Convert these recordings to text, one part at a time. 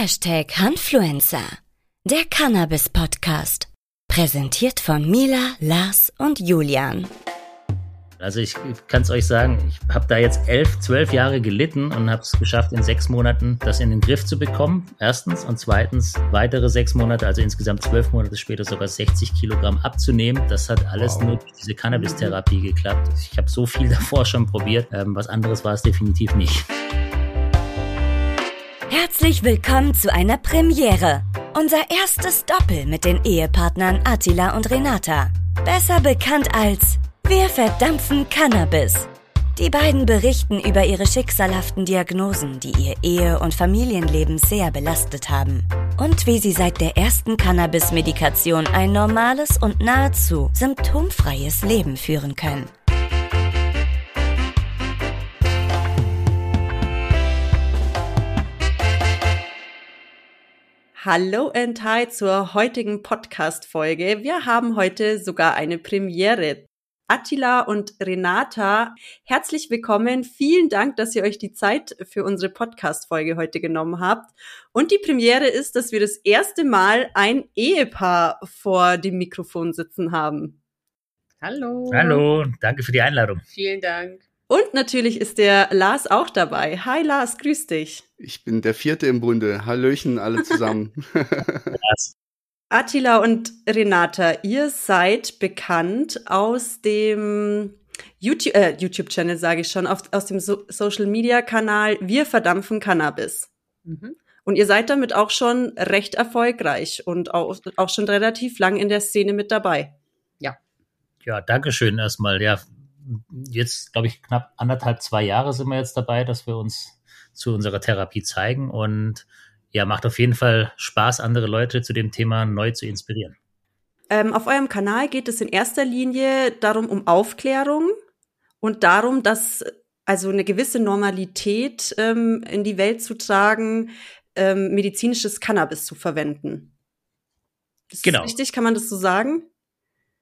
Hashtag Hanfluencer, der Cannabis-Podcast. Präsentiert von Mila, Lars und Julian. Also ich kann es euch sagen, ich habe da jetzt elf, zwölf Jahre gelitten und habe es geschafft, in sechs Monaten das in den Griff zu bekommen. Erstens und zweitens weitere sechs Monate, also insgesamt zwölf Monate später sogar 60 Kilogramm abzunehmen. Das hat alles wow. nur durch diese Cannabis-Therapie geklappt. Ich habe so viel davor schon probiert. Ähm, was anderes war es definitiv nicht. Herzlich willkommen zu einer Premiere. Unser erstes Doppel mit den Ehepartnern Attila und Renata. Besser bekannt als Wir verdampfen Cannabis. Die beiden berichten über ihre schicksalhaften Diagnosen, die ihr Ehe- und Familienleben sehr belastet haben. Und wie sie seit der ersten Cannabis-Medikation ein normales und nahezu symptomfreies Leben führen können. Hallo and hi zur heutigen Podcast-Folge. Wir haben heute sogar eine Premiere. Attila und Renata, herzlich willkommen. Vielen Dank, dass ihr euch die Zeit für unsere Podcast-Folge heute genommen habt. Und die Premiere ist, dass wir das erste Mal ein Ehepaar vor dem Mikrofon sitzen haben. Hallo. Hallo, danke für die Einladung. Vielen Dank. Und natürlich ist der Lars auch dabei. Hi Lars, grüß dich. Ich bin der Vierte im Bunde. Hallöchen alle zusammen. Attila und Renata, ihr seid bekannt aus dem YouTube, äh, YouTube-Channel, sage ich schon, auf, aus dem so Social-Media-Kanal Wir verdampfen Cannabis. Mhm. Und ihr seid damit auch schon recht erfolgreich und auch, auch schon relativ lang in der Szene mit dabei. Ja. Ja, danke schön erstmal. Ja, jetzt, glaube ich, knapp anderthalb, zwei Jahre sind wir jetzt dabei, dass wir uns zu unserer Therapie zeigen und ja, macht auf jeden Fall Spaß, andere Leute zu dem Thema neu zu inspirieren. Ähm, auf eurem Kanal geht es in erster Linie darum, um Aufklärung und darum, dass also eine gewisse Normalität ähm, in die Welt zu tragen, ähm, medizinisches Cannabis zu verwenden. Ist genau. richtig? Kann man das so sagen?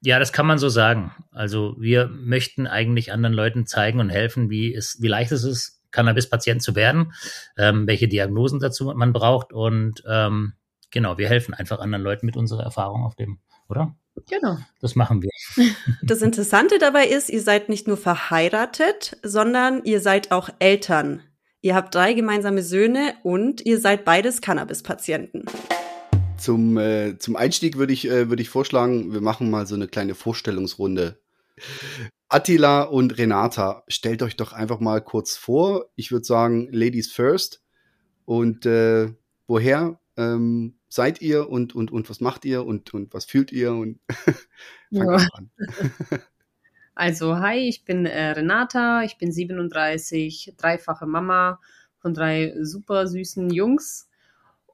Ja, das kann man so sagen. Also wir möchten eigentlich anderen Leuten zeigen und helfen, wie es, wie leicht es ist, Cannabis-Patient zu werden, ähm, welche Diagnosen dazu man braucht und ähm, genau, wir helfen einfach anderen Leuten mit unserer Erfahrung auf dem, oder? Genau. Das machen wir. Das Interessante dabei ist, ihr seid nicht nur verheiratet, sondern ihr seid auch Eltern. Ihr habt drei gemeinsame Söhne und ihr seid beides Cannabis-Patienten. Zum, äh, zum Einstieg würde ich, äh, würde ich vorschlagen, wir machen mal so eine kleine Vorstellungsrunde. Attila und Renata, stellt euch doch einfach mal kurz vor. Ich würde sagen, Ladies first. Und äh, woher ähm, seid ihr und, und, und was macht ihr und, und was fühlt ihr? Und fangt ja. an. also, hi, ich bin äh, Renata, ich bin 37, dreifache Mama von drei super süßen Jungs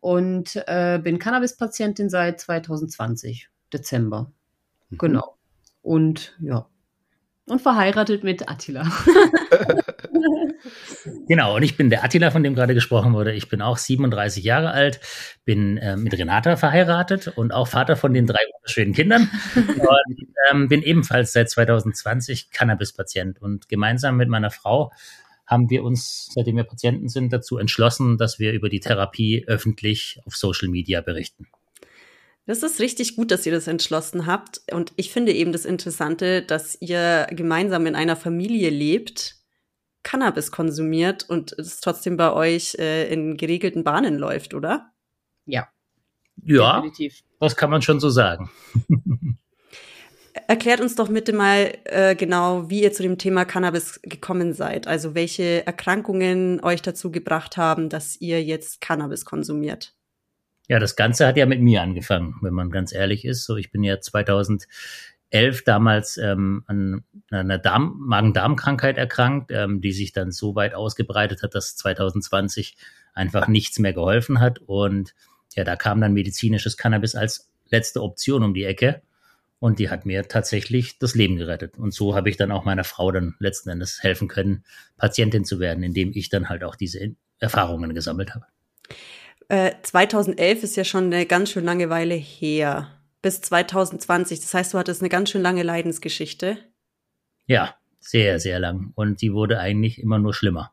und äh, bin Cannabis-Patientin seit 2020, Dezember. Mhm. Genau. Und ja. Und verheiratet mit Attila. genau, und ich bin der Attila, von dem gerade gesprochen wurde. Ich bin auch 37 Jahre alt, bin äh, mit Renata verheiratet und auch Vater von den drei wunderschönen Kindern. und ähm, bin ebenfalls seit 2020 Cannabis-Patient. Und gemeinsam mit meiner Frau haben wir uns, seitdem wir Patienten sind, dazu entschlossen, dass wir über die Therapie öffentlich auf Social Media berichten. Das ist richtig gut, dass ihr das entschlossen habt. Und ich finde eben das Interessante, dass ihr gemeinsam in einer Familie lebt, Cannabis konsumiert und es trotzdem bei euch äh, in geregelten Bahnen läuft, oder? Ja. Ja, definitiv. das kann man schon so sagen. Erklärt uns doch bitte mal äh, genau, wie ihr zu dem Thema Cannabis gekommen seid. Also welche Erkrankungen euch dazu gebracht haben, dass ihr jetzt Cannabis konsumiert. Ja, das Ganze hat ja mit mir angefangen, wenn man ganz ehrlich ist. So, ich bin ja 2011 damals ähm, an einer Darm Magen-Darm-Krankheit erkrankt, ähm, die sich dann so weit ausgebreitet hat, dass 2020 einfach nichts mehr geholfen hat. Und ja, da kam dann medizinisches Cannabis als letzte Option um die Ecke. Und die hat mir tatsächlich das Leben gerettet. Und so habe ich dann auch meiner Frau dann letzten Endes helfen können, Patientin zu werden, indem ich dann halt auch diese Erfahrungen gesammelt habe. Äh, 2011 ist ja schon eine ganz schön lange Weile her. Bis 2020. Das heißt, du hattest eine ganz schön lange Leidensgeschichte. Ja, sehr, sehr lang. Und die wurde eigentlich immer nur schlimmer.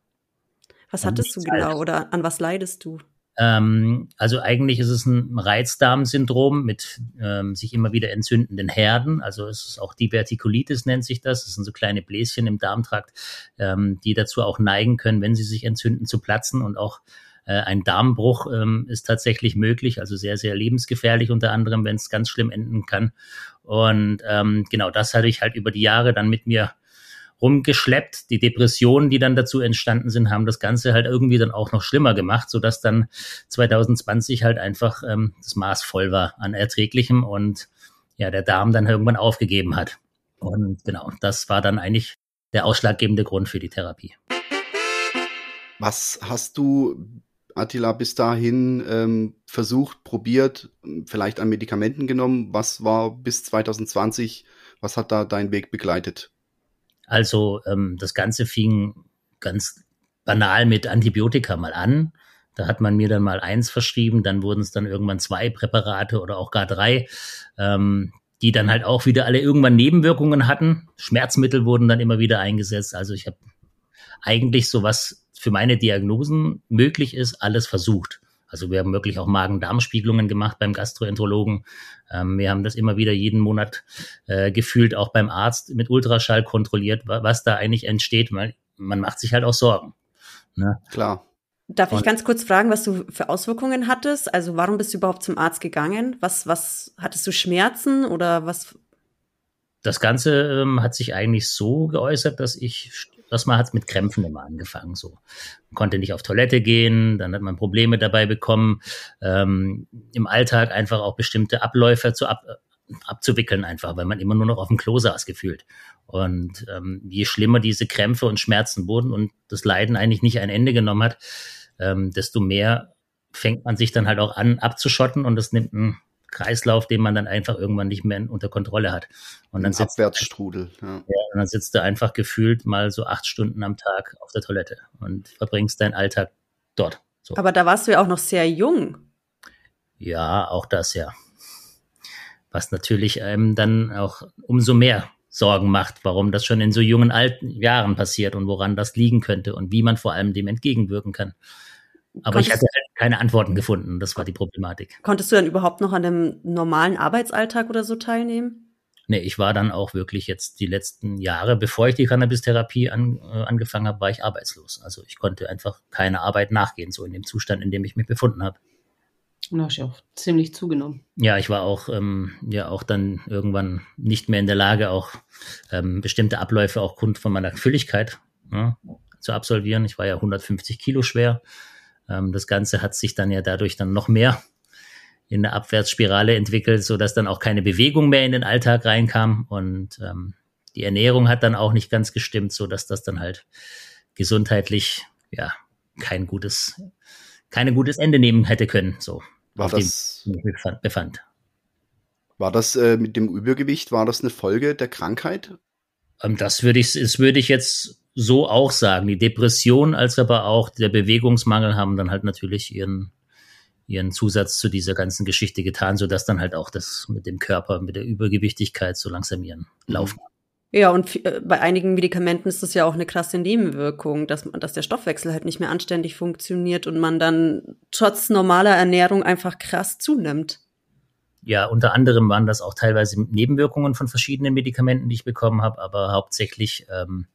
Was hattest du genau oder an was leidest du? Ähm, also eigentlich ist es ein Reizdarmsyndrom mit ähm, sich immer wieder entzündenden Herden. Also es ist auch Divertikulitis nennt sich das. Das sind so kleine Bläschen im Darmtrakt, ähm, die dazu auch neigen können, wenn sie sich entzünden, zu platzen und auch äh, ein Darmbruch ähm, ist tatsächlich möglich, also sehr, sehr lebensgefährlich unter anderem, wenn es ganz schlimm enden kann. Und ähm, genau das hatte ich halt über die Jahre dann mit mir rumgeschleppt. Die Depressionen, die dann dazu entstanden sind, haben das Ganze halt irgendwie dann auch noch schlimmer gemacht, sodass dann 2020 halt einfach ähm, das Maß voll war an Erträglichem und ja, der Darm dann irgendwann aufgegeben hat. Und genau, das war dann eigentlich der ausschlaggebende Grund für die Therapie. Was hast du, Attila, bis dahin ähm, versucht, probiert, vielleicht an Medikamenten genommen? Was war bis 2020, was hat da dein Weg begleitet? Also ähm, das Ganze fing ganz banal mit Antibiotika mal an. Da hat man mir dann mal eins verschrieben, dann wurden es dann irgendwann zwei Präparate oder auch gar drei, ähm, die dann halt auch wieder alle irgendwann Nebenwirkungen hatten. Schmerzmittel wurden dann immer wieder eingesetzt. Also ich habe eigentlich so was für meine Diagnosen möglich ist, alles versucht. Also wir haben wirklich auch Magen-Darm-Spiegelungen gemacht beim Gastroenterologen. Ähm, wir haben das immer wieder jeden Monat äh, gefühlt, auch beim Arzt mit Ultraschall kontrolliert, was da eigentlich entsteht, weil man macht sich halt auch Sorgen. Ne? Klar. Darf ich ganz kurz fragen, was du für Auswirkungen hattest? Also warum bist du überhaupt zum Arzt gegangen? Was, was hattest du Schmerzen oder was? Das Ganze ähm, hat sich eigentlich so geäußert, dass ich Erstmal hat es mit Krämpfen immer angefangen. So man konnte nicht auf Toilette gehen, dann hat man Probleme dabei bekommen, ähm, im Alltag einfach auch bestimmte Abläufe zu ab, abzuwickeln einfach, weil man immer nur noch auf dem Klo saß gefühlt. Und ähm, je schlimmer diese Krämpfe und Schmerzen wurden und das Leiden eigentlich nicht ein Ende genommen hat, ähm, desto mehr fängt man sich dann halt auch an abzuschotten und das nimmt einen Kreislauf, den man dann einfach irgendwann nicht mehr unter Kontrolle hat. Und dann sitzt, Abwärtsstrudel. Ja. ja. und dann sitzt du einfach gefühlt mal so acht Stunden am Tag auf der Toilette und verbringst deinen Alltag dort. So. Aber da warst du ja auch noch sehr jung. Ja, auch das ja. Was natürlich einem dann auch umso mehr Sorgen macht, warum das schon in so jungen alten Jahren passiert und woran das liegen könnte und wie man vor allem dem entgegenwirken kann. Aber Konntest ich hatte halt keine Antworten gefunden. Das war die Problematik. Konntest du dann überhaupt noch an dem normalen Arbeitsalltag oder so teilnehmen? Nee, ich war dann auch wirklich jetzt die letzten Jahre, bevor ich die Cannabis-Therapie an, äh, angefangen habe, war ich arbeitslos. Also ich konnte einfach keine Arbeit nachgehen, so in dem Zustand, in dem ich mich befunden habe. Und hast ja auch ziemlich zugenommen. Ja, ich war auch, ähm, ja, auch dann irgendwann nicht mehr in der Lage, auch ähm, bestimmte Abläufe auch Grund von meiner Fülligkeit ja, zu absolvieren. Ich war ja 150 Kilo schwer ähm, das Ganze hat sich dann ja dadurch dann noch mehr in der Abwärtsspirale entwickelt, so dass dann auch keine Bewegung mehr in den Alltag reinkam und ähm, die Ernährung hat dann auch nicht ganz gestimmt, so dass das dann halt gesundheitlich ja kein gutes keine gutes Ende nehmen hätte können, so war das befand, befand. War das äh, mit dem Übergewicht war das eine Folge der Krankheit? Ähm, das würde ich das würde ich jetzt so auch sagen. Die Depression als aber auch der Bewegungsmangel haben dann halt natürlich ihren, ihren Zusatz zu dieser ganzen Geschichte getan, sodass dann halt auch das mit dem Körper, mit der Übergewichtigkeit so langsam ihren Lauf hat. Ja, und äh, bei einigen Medikamenten ist das ja auch eine krasse Nebenwirkung, dass, dass der Stoffwechsel halt nicht mehr anständig funktioniert und man dann trotz normaler Ernährung einfach krass zunimmt ja, unter anderem waren das auch teilweise Nebenwirkungen von verschiedenen Medikamenten, die ich bekommen habe, aber hauptsächlich ähm,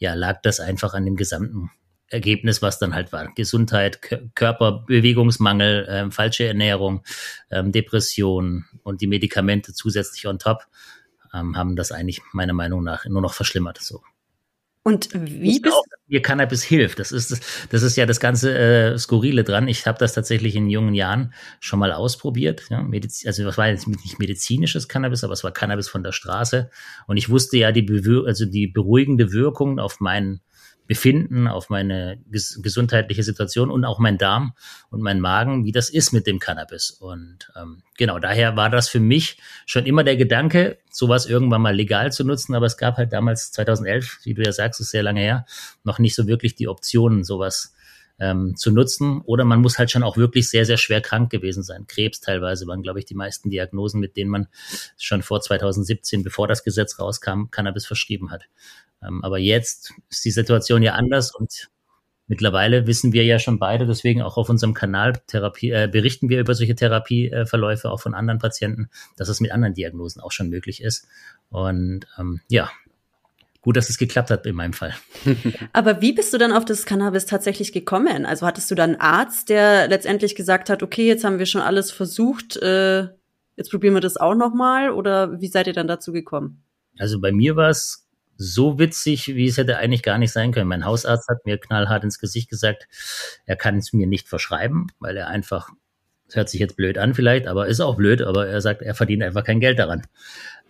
ja, lag das einfach an dem gesamten Ergebnis, was dann halt war. Gesundheit, Körperbewegungsmangel, äh, falsche Ernährung, ähm, Depression und die Medikamente zusätzlich on top ähm, haben das eigentlich meiner Meinung nach nur noch verschlimmert. So. Und wie bist auch, mir Cannabis hilft. Das ist das, ist ja das ganze äh, skurrile dran. Ich habe das tatsächlich in jungen Jahren schon mal ausprobiert. Ja, Mediz also was war jetzt nicht medizinisches Cannabis, aber es war Cannabis von der Straße. Und ich wusste ja die, also die beruhigende Wirkung auf meinen Befinden, auf meine ges gesundheitliche Situation und auch mein Darm und mein Magen, wie das ist mit dem Cannabis. Und ähm, genau, daher war das für mich schon immer der Gedanke, sowas irgendwann mal legal zu nutzen. Aber es gab halt damals 2011, wie du ja sagst, ist sehr lange her, noch nicht so wirklich die Optionen, sowas ähm, zu nutzen. Oder man muss halt schon auch wirklich sehr, sehr schwer krank gewesen sein. Krebs teilweise waren, glaube ich, die meisten Diagnosen, mit denen man schon vor 2017, bevor das Gesetz rauskam, Cannabis verschrieben hat. Ähm, aber jetzt ist die Situation ja anders und mittlerweile wissen wir ja schon beide, deswegen auch auf unserem Kanal Therapie, äh, berichten wir über solche Therapieverläufe auch von anderen Patienten, dass es mit anderen Diagnosen auch schon möglich ist. Und ähm, ja, gut, dass es geklappt hat in meinem Fall. Aber wie bist du dann auf das Cannabis tatsächlich gekommen? Also hattest du dann einen Arzt, der letztendlich gesagt hat, okay, jetzt haben wir schon alles versucht, äh, jetzt probieren wir das auch nochmal? Oder wie seid ihr dann dazu gekommen? Also bei mir war es so witzig, wie es hätte eigentlich gar nicht sein können. Mein Hausarzt hat mir knallhart ins Gesicht gesagt, er kann es mir nicht verschreiben, weil er einfach, das hört sich jetzt blöd an vielleicht, aber ist auch blöd, aber er sagt, er verdient einfach kein Geld daran.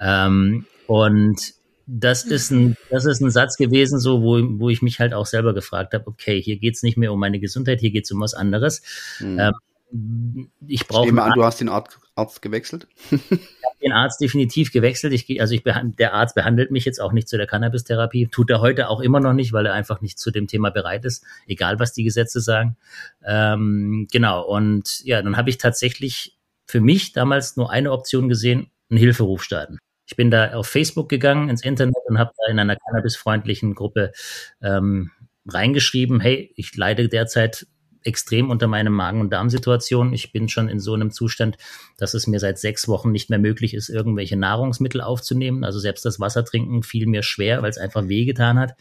Ähm, und das ist ein, das ist ein Satz gewesen, so wo, wo ich mich halt auch selber gefragt habe, okay, hier geht's nicht mehr um meine Gesundheit, hier geht's um was anderes. Mhm. Ähm, ich brauche. Ich nehme an, du hast den Arzt, Arzt gewechselt? ich habe den Arzt definitiv gewechselt. Ich, also ich der Arzt behandelt mich jetzt auch nicht zu der Cannabis-Therapie. Tut er heute auch immer noch nicht, weil er einfach nicht zu dem Thema bereit ist, egal was die Gesetze sagen. Ähm, genau. Und ja, dann habe ich tatsächlich für mich damals nur eine Option gesehen, einen Hilferuf starten. Ich bin da auf Facebook gegangen, ins Internet und habe da in einer cannabisfreundlichen Gruppe ähm, reingeschrieben, hey, ich leide derzeit extrem unter meinem Magen- und Darmsituation. Ich bin schon in so einem Zustand, dass es mir seit sechs Wochen nicht mehr möglich ist, irgendwelche Nahrungsmittel aufzunehmen. Also selbst das Wasser trinken fiel mir schwer, weil es einfach wehgetan hat.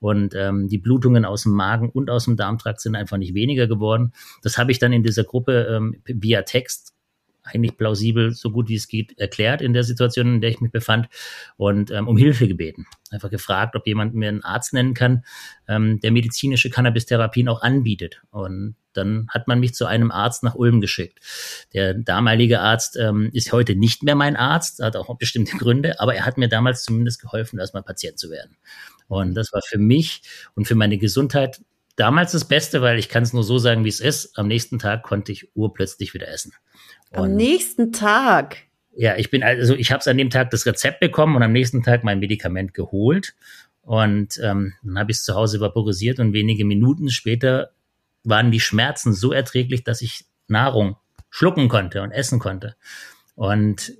Und ähm, die Blutungen aus dem Magen und aus dem Darmtrakt sind einfach nicht weniger geworden. Das habe ich dann in dieser Gruppe ähm, via Text eigentlich plausibel, so gut wie es geht, erklärt in der Situation, in der ich mich befand und ähm, um Hilfe gebeten. Einfach gefragt, ob jemand mir einen Arzt nennen kann, ähm, der medizinische Cannabis-Therapien auch anbietet. Und dann hat man mich zu einem Arzt nach Ulm geschickt. Der damalige Arzt ähm, ist heute nicht mehr mein Arzt, hat auch bestimmte Gründe, aber er hat mir damals zumindest geholfen, erstmal Patient zu werden. Und das war für mich und für meine Gesundheit damals das Beste, weil ich kann es nur so sagen, wie es ist. Am nächsten Tag konnte ich urplötzlich wieder essen. Und am nächsten Tag? Ja, ich bin also, ich habe an dem Tag das Rezept bekommen und am nächsten Tag mein Medikament geholt. Und ähm, dann habe ich es zu Hause vaporisiert und wenige Minuten später waren die Schmerzen so erträglich, dass ich Nahrung schlucken konnte und essen konnte. Und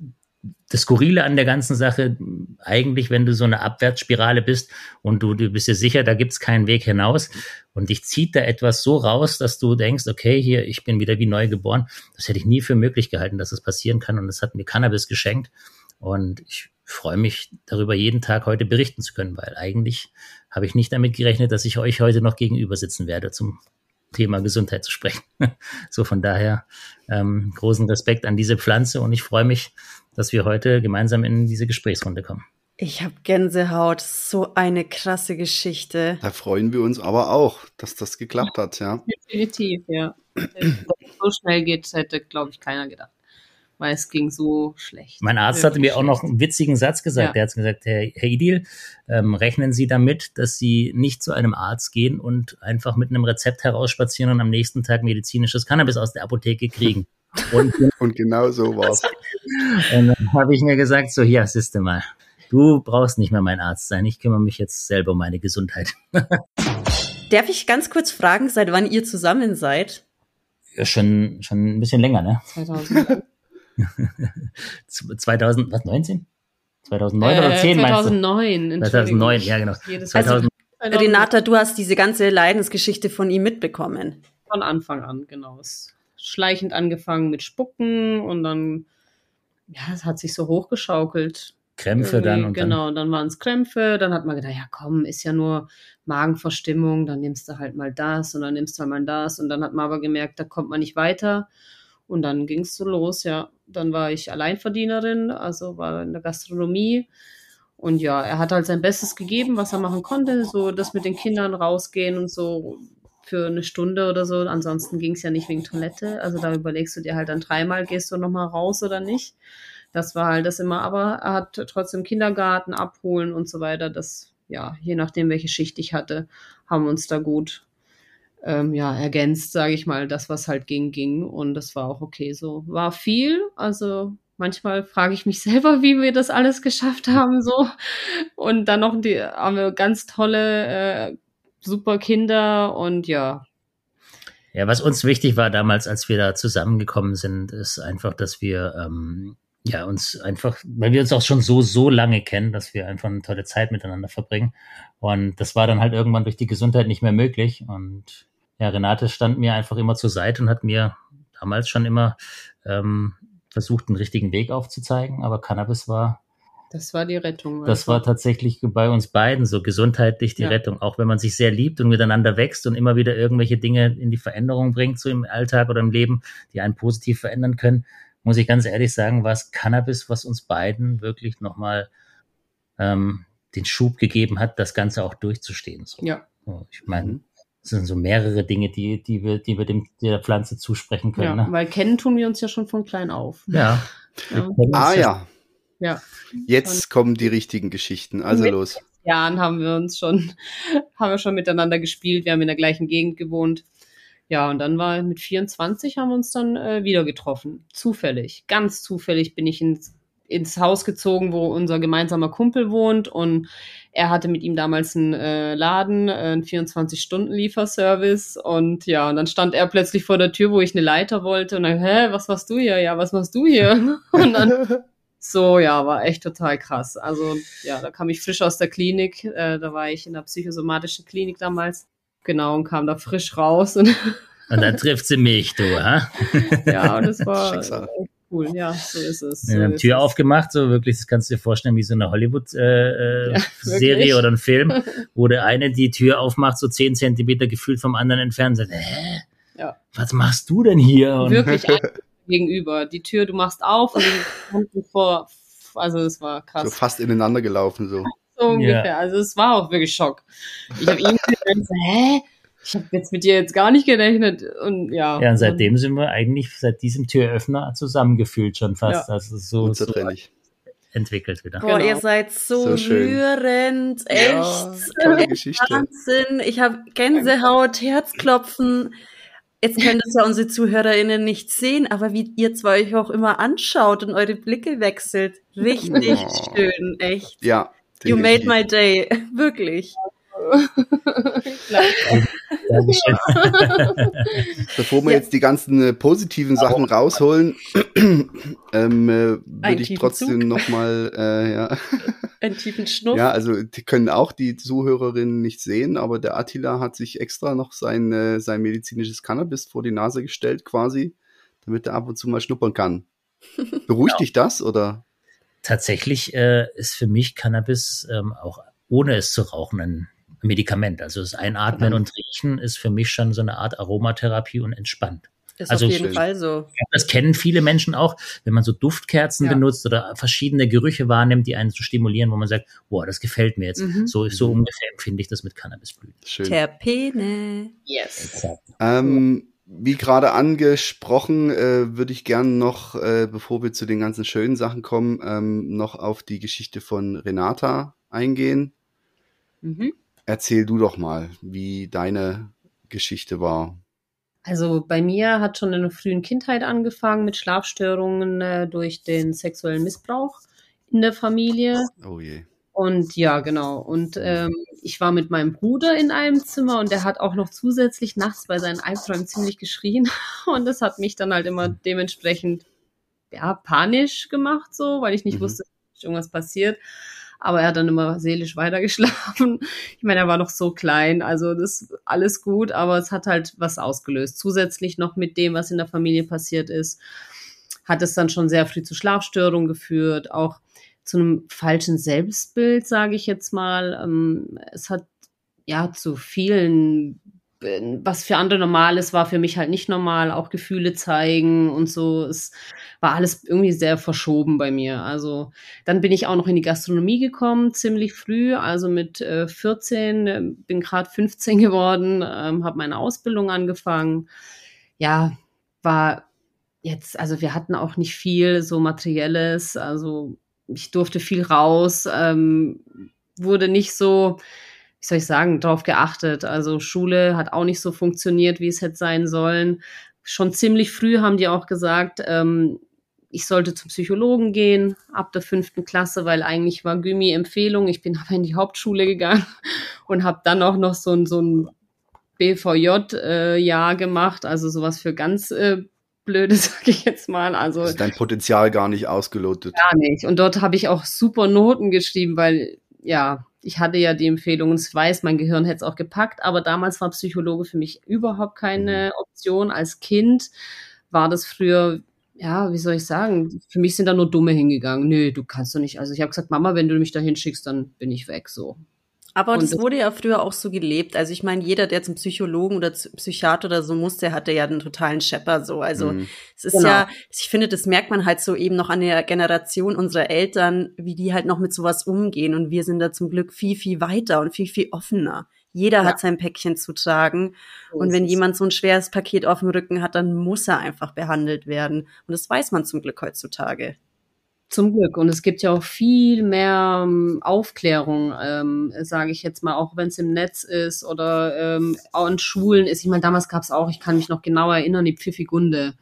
das Skurrile an der ganzen Sache, eigentlich, wenn du so eine Abwärtsspirale bist und du, du bist dir sicher, da gibt's keinen Weg hinaus und dich zieht da etwas so raus, dass du denkst, okay, hier, ich bin wieder wie neu geboren. Das hätte ich nie für möglich gehalten, dass das passieren kann und das hat mir Cannabis geschenkt und ich freue mich darüber, jeden Tag heute berichten zu können, weil eigentlich habe ich nicht damit gerechnet, dass ich euch heute noch gegenüber sitzen werde zum Thema Gesundheit zu sprechen. so von daher ähm, großen Respekt an diese Pflanze und ich freue mich, dass wir heute gemeinsam in diese Gesprächsrunde kommen. Ich habe Gänsehaut, so eine krasse Geschichte. Da freuen wir uns aber auch, dass das geklappt hat, ja. Definitiv, ja. so schnell geht, hätte, glaube ich, keiner gedacht weil es ging so schlecht. Mein Arzt hatte mir auch noch einen witzigen Satz gesagt. Ja. Der hat gesagt, Herr, Herr Idil, ähm, rechnen Sie damit, dass Sie nicht zu einem Arzt gehen und einfach mit einem Rezept herausspazieren und am nächsten Tag medizinisches Cannabis aus der Apotheke kriegen. Und, und genau so war's. und dann habe ich mir gesagt, so, ja, siehste mal, du brauchst nicht mehr mein Arzt sein. Ich kümmere mich jetzt selber um meine Gesundheit. Darf ich ganz kurz fragen, seit wann ihr zusammen seid? Ja, schon, schon ein bisschen länger, ne? 2000. 2000, was, 19? 2009 äh, oder 10 2009, 2009, ja genau. 2000. Also, Renata, du hast diese ganze Leidensgeschichte von ihm mitbekommen. Von Anfang an, genau. Es schleichend angefangen mit Spucken und dann, ja, es hat sich so hochgeschaukelt. Krämpfe dann und genau, dann, dann waren es Krämpfe, dann hat man gedacht, ja komm, ist ja nur Magenverstimmung, dann nimmst du halt mal das und dann nimmst du halt mal das und dann hat man aber gemerkt, da kommt man nicht weiter und dann ging es so los, ja. Dann war ich Alleinverdienerin, also war in der Gastronomie. Und ja, er hat halt sein Bestes gegeben, was er machen konnte. So das mit den Kindern rausgehen und so für eine Stunde oder so. Ansonsten ging es ja nicht wegen Toilette. Also da überlegst du dir halt dann dreimal, gehst du nochmal raus oder nicht. Das war halt das immer. Aber er hat trotzdem Kindergarten abholen und so weiter. Das, ja, je nachdem, welche Schicht ich hatte, haben wir uns da gut ähm, ja, ergänzt, sage ich mal, das, was halt ging, ging. Und das war auch okay so. War viel, also manchmal frage ich mich selber, wie wir das alles geschafft haben, so. Und dann noch die, haben wir ganz tolle, äh, super Kinder und ja. Ja, was uns wichtig war damals, als wir da zusammengekommen sind, ist einfach, dass wir ähm, ja, uns einfach, weil wir uns auch schon so, so lange kennen, dass wir einfach eine tolle Zeit miteinander verbringen. Und das war dann halt irgendwann durch die Gesundheit nicht mehr möglich. Und ja, Renate stand mir einfach immer zur Seite und hat mir damals schon immer ähm, versucht, einen richtigen Weg aufzuzeigen. Aber Cannabis war das war die Rettung. Das also. war tatsächlich bei uns beiden so gesundheitlich die ja. Rettung. Auch wenn man sich sehr liebt und miteinander wächst und immer wieder irgendwelche Dinge in die Veränderung bringt, so im Alltag oder im Leben, die einen positiv verändern können, muss ich ganz ehrlich sagen, war es Cannabis, was uns beiden wirklich nochmal ähm, den Schub gegeben hat, das Ganze auch durchzustehen. So. Ja. Ich meine, mhm. es sind so mehrere Dinge, die, die wir, die wir dem, der Pflanze zusprechen können. Ja, ne? weil kennen tun wir uns ja schon von klein auf. Ja. ja. Ah ja. Ja. Jetzt und kommen die richtigen Geschichten. Also los. Jahren haben wir uns schon, haben wir schon miteinander gespielt. Wir haben in der gleichen Gegend gewohnt. Ja, und dann war mit 24 haben wir uns dann äh, wieder getroffen. Zufällig, ganz zufällig bin ich ins, ins Haus gezogen, wo unser gemeinsamer Kumpel wohnt und er hatte mit ihm damals einen äh, Laden, äh, einen 24-Stunden-Lieferservice und ja, und dann stand er plötzlich vor der Tür, wo ich eine Leiter wollte und dann, hä, was machst du hier? Ja, was machst du hier? Und dann so, ja, war echt total krass. Also, ja, da kam ich frisch aus der Klinik. Äh, da war ich in der psychosomatischen Klinik damals. Genau, und kam da frisch raus. Und, und dann trifft sie mich, du, ha? ja, und das war Schicksal. cool. Ja, so ist es. Wir haben Tür es. aufgemacht, so wirklich, das kannst du dir vorstellen, wie so eine Hollywood-Serie äh, ja, oder ein Film, wo der eine die Tür aufmacht, so zehn Zentimeter gefühlt vom anderen entfernt, sagt, hä? Ja. Was machst du denn hier? Und wirklich gegenüber. Die Tür, du machst auf und die vor, also es war krass. So fast ineinander gelaufen so. So ungefähr. Ja. Also es war auch wirklich Schock. Ich habe ihn gedacht, hä? Ich habe jetzt mit dir jetzt gar nicht gerechnet und ja. Ja, und seitdem sind wir eigentlich seit diesem Türöffner zusammengefühlt schon fast. Ja. Also so, so entwickelt wieder. Boah, genau. ihr seid so, so rührend, echt. Ja, tolle Geschichte. Wahnsinn. Ich habe Gänsehaut, Herzklopfen. Jetzt können das ja unsere ZuhörerInnen nicht sehen, aber wie ihr zwei euch auch immer anschaut und eure Blicke wechselt. Richtig oh. schön, echt. Ja. You made my day. Wirklich. Bevor wir ja. jetzt die ganzen äh, positiven Sachen rausholen, ähm, äh, würde ich trotzdem nochmal äh, ja. einen tiefen Schnuff. Ja, also die können auch die Zuhörerinnen nicht sehen, aber der Attila hat sich extra noch sein, äh, sein medizinisches Cannabis vor die Nase gestellt, quasi, damit er ab und zu mal schnuppern kann. Beruhigt ja. dich das oder? Tatsächlich äh, ist für mich Cannabis ähm, auch ohne es zu rauchen ein Medikament. Also das Einatmen mhm. und Riechen ist für mich schon so eine Art Aromatherapie und entspannt. Ist also auf jeden Fall so. Das kennen viele Menschen auch, wenn man so Duftkerzen ja. benutzt oder verschiedene Gerüche wahrnimmt, die einen so stimulieren, wo man sagt, boah, das gefällt mir jetzt. Mhm. So, so mhm. ungefähr empfinde ich das mit Cannabisblüten. Schön. Terpene. Yes. Ähm, wie gerade angesprochen, äh, würde ich gern noch, äh, bevor wir zu den ganzen schönen Sachen kommen, ähm, noch auf die Geschichte von Renata eingehen. Mhm. Erzähl du doch mal, wie deine Geschichte war. Also bei mir hat schon in der frühen Kindheit angefangen mit Schlafstörungen äh, durch den sexuellen Missbrauch in der Familie. Oh je. Und ja, genau. Und ähm, ich war mit meinem Bruder in einem Zimmer und der hat auch noch zusätzlich nachts bei seinen Albträumen ziemlich geschrien. Und das hat mich dann halt immer dementsprechend ja, panisch gemacht, so, weil ich nicht mhm. wusste, dass irgendwas passiert aber er hat dann immer seelisch weitergeschlafen. Ich meine, er war noch so klein, also das ist alles gut, aber es hat halt was ausgelöst. Zusätzlich noch mit dem, was in der Familie passiert ist, hat es dann schon sehr früh zu Schlafstörungen geführt, auch zu einem falschen Selbstbild, sage ich jetzt mal. Ähm, es hat ja zu vielen was für andere normal ist, war für mich halt nicht normal, auch Gefühle zeigen und so. Es war alles irgendwie sehr verschoben bei mir. Also dann bin ich auch noch in die Gastronomie gekommen, ziemlich früh, also mit äh, 14, äh, bin gerade 15 geworden, ähm, habe meine Ausbildung angefangen. Ja, war jetzt, also wir hatten auch nicht viel so materielles, also ich durfte viel raus, ähm, wurde nicht so wie soll ich sagen, darauf geachtet. Also Schule hat auch nicht so funktioniert, wie es hätte sein sollen. Schon ziemlich früh haben die auch gesagt, ähm, ich sollte zum Psychologen gehen, ab der fünften Klasse, weil eigentlich war Gymi Empfehlung. Ich bin aber in die Hauptschule gegangen und habe dann auch noch so ein, so ein BVJ-Jahr äh, gemacht, also sowas für ganz äh, blöde, sage ich jetzt mal. Also ist dein Potenzial gar nicht ausgelotet. Gar nicht. Und dort habe ich auch super Noten geschrieben, weil ja, ich hatte ja die Empfehlung und ich weiß, mein Gehirn hätte es auch gepackt, aber damals war Psychologe für mich überhaupt keine mhm. Option. Als Kind war das früher, ja, wie soll ich sagen, für mich sind da nur Dumme hingegangen. Nö, du kannst doch nicht. Also ich habe gesagt, Mama, wenn du mich da hinschickst, dann bin ich weg so. Aber und das wurde ja früher auch so gelebt. Also ich meine, jeder, der zum Psychologen oder Psychiater oder so musste, hatte ja einen totalen Schepper so. Also mhm. es ist genau. ja, ich finde, das merkt man halt so eben noch an der Generation unserer Eltern, wie die halt noch mit sowas umgehen. Und wir sind da zum Glück viel, viel weiter und viel, viel offener. Jeder ja. hat sein Päckchen zu tragen. So und wenn jemand so ein schweres Paket auf dem Rücken hat, dann muss er einfach behandelt werden. Und das weiß man zum Glück heutzutage. Zum Glück. Und es gibt ja auch viel mehr ähm, Aufklärung, ähm, sage ich jetzt mal, auch wenn es im Netz ist oder ähm, auch in Schulen ist. Ich meine, damals gab es auch, ich kann mich noch genau erinnern, die Pfiffigunde.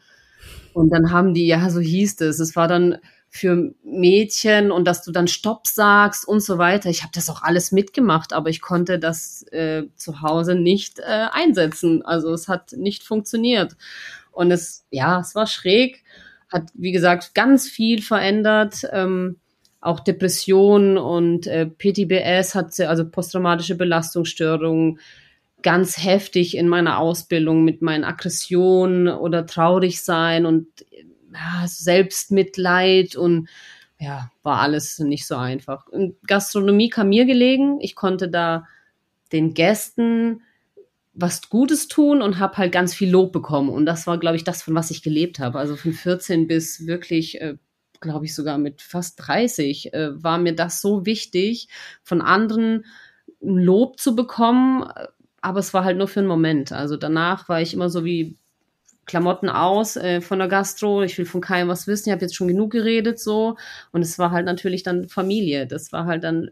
Und dann haben die, ja, so hieß es. Es war dann für Mädchen und dass du dann Stopp sagst und so weiter. Ich habe das auch alles mitgemacht, aber ich konnte das äh, zu Hause nicht äh, einsetzen. Also es hat nicht funktioniert. Und es, ja, es war schräg hat, wie gesagt, ganz viel verändert. Ähm, auch Depressionen und äh, PTBS hat sie, also posttraumatische Belastungsstörungen, ganz heftig in meiner Ausbildung mit meinen Aggressionen oder traurig sein und ja, Selbstmitleid und ja, war alles nicht so einfach. Und Gastronomie kam mir gelegen. Ich konnte da den Gästen was Gutes tun und habe halt ganz viel Lob bekommen. Und das war, glaube ich, das, von was ich gelebt habe. Also von 14 bis wirklich, äh, glaube ich, sogar mit fast 30 äh, war mir das so wichtig, von anderen Lob zu bekommen. Aber es war halt nur für einen Moment. Also danach war ich immer so wie Klamotten aus äh, von der Gastro. Ich will von keinem was wissen. Ich habe jetzt schon genug geredet so. Und es war halt natürlich dann Familie. Das war halt dann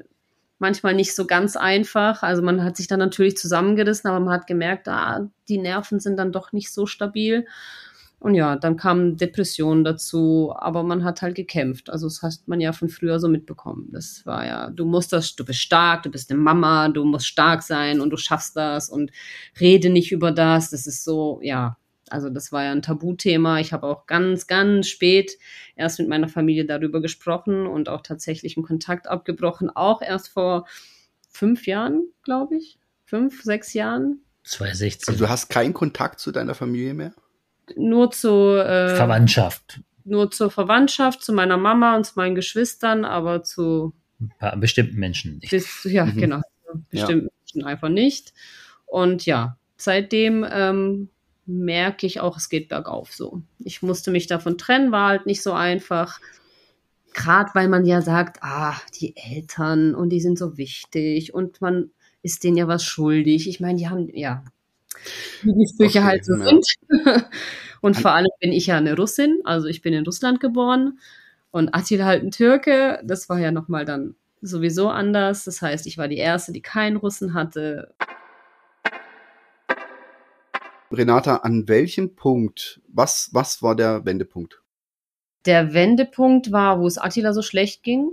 manchmal nicht so ganz einfach. Also man hat sich dann natürlich zusammengerissen, aber man hat gemerkt, ah, die Nerven sind dann doch nicht so stabil. Und ja, dann kamen Depressionen dazu, aber man hat halt gekämpft. Also das hat man ja von früher so mitbekommen. Das war ja, du musst das, du bist stark, du bist eine Mama, du musst stark sein und du schaffst das und rede nicht über das. Das ist so, ja, also das war ja ein Tabuthema. Ich habe auch ganz, ganz spät erst mit meiner Familie darüber gesprochen und auch tatsächlich einen Kontakt abgebrochen. Auch erst vor fünf Jahren, glaube ich. Fünf, sechs Jahren. 2016. Also du hast keinen Kontakt zu deiner Familie mehr? Nur zu äh, Verwandtschaft. Nur zur Verwandtschaft, zu meiner Mama und zu meinen Geschwistern, aber zu ein paar bestimmten Menschen nicht. Bis, ja, mhm. genau. Bestimmten ja. Menschen einfach nicht. Und ja, seitdem ähm, merke ich auch, es geht bergauf so. Ich musste mich davon trennen, war halt nicht so einfach. Gerade weil man ja sagt, ah, die Eltern und die sind so wichtig und man ist denen ja was schuldig. Ich meine, die haben, ja, wie die Sprüche okay, halt so ja. sind. und vor allem bin ich ja eine Russin, also ich bin in Russland geboren und Attila halt ein Türke. Das war ja nochmal dann sowieso anders. Das heißt, ich war die Erste, die keinen Russen hatte. Renata, an welchem Punkt, was, was war der Wendepunkt? Der Wendepunkt war, wo es Attila so schlecht ging.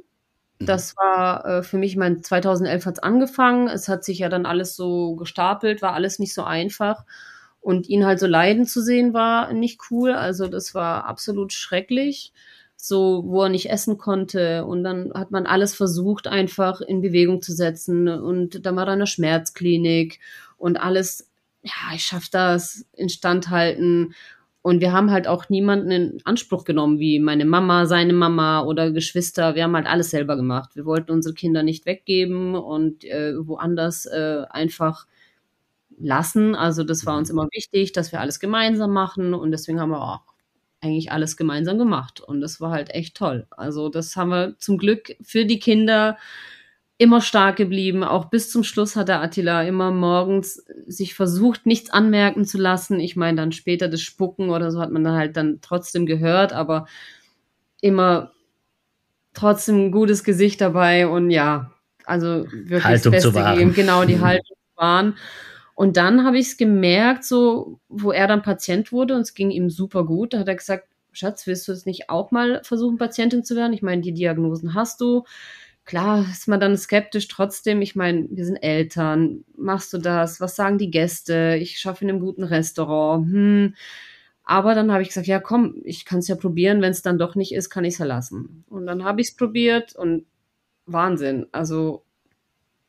Mhm. Das war äh, für mich, mein 2011 hat es angefangen. Es hat sich ja dann alles so gestapelt, war alles nicht so einfach. Und ihn halt so leiden zu sehen, war nicht cool. Also das war absolut schrecklich. So, wo er nicht essen konnte. Und dann hat man alles versucht, einfach in Bewegung zu setzen. Und dann war in der Schmerzklinik und alles ja, ich schaff das, instand halten. Und wir haben halt auch niemanden in Anspruch genommen, wie meine Mama, seine Mama oder Geschwister. Wir haben halt alles selber gemacht. Wir wollten unsere Kinder nicht weggeben und äh, woanders äh, einfach lassen. Also das war uns mhm. immer wichtig, dass wir alles gemeinsam machen. Und deswegen haben wir auch eigentlich alles gemeinsam gemacht. Und das war halt echt toll. Also das haben wir zum Glück für die Kinder immer stark geblieben. Auch bis zum Schluss hat der Attila immer morgens sich versucht, nichts anmerken zu lassen. Ich meine, dann später das Spucken oder so hat man dann halt dann trotzdem gehört, aber immer trotzdem ein gutes Gesicht dabei und ja, also wirklich Haltung das Beste zu gegeben. Genau, die mhm. Haltung zu wahren. Und dann habe ich es gemerkt, so, wo er dann Patient wurde und es ging ihm super gut. Da hat er gesagt, Schatz, willst du es nicht auch mal versuchen, Patientin zu werden? Ich meine, die Diagnosen hast du klar ist man dann skeptisch trotzdem. Ich meine, wir sind Eltern. Machst du das? Was sagen die Gäste? Ich schaffe in einem guten Restaurant. Hm. Aber dann habe ich gesagt, ja komm, ich kann es ja probieren, wenn es dann doch nicht ist, kann ich es ja lassen. Und dann habe ich es probiert und Wahnsinn. Also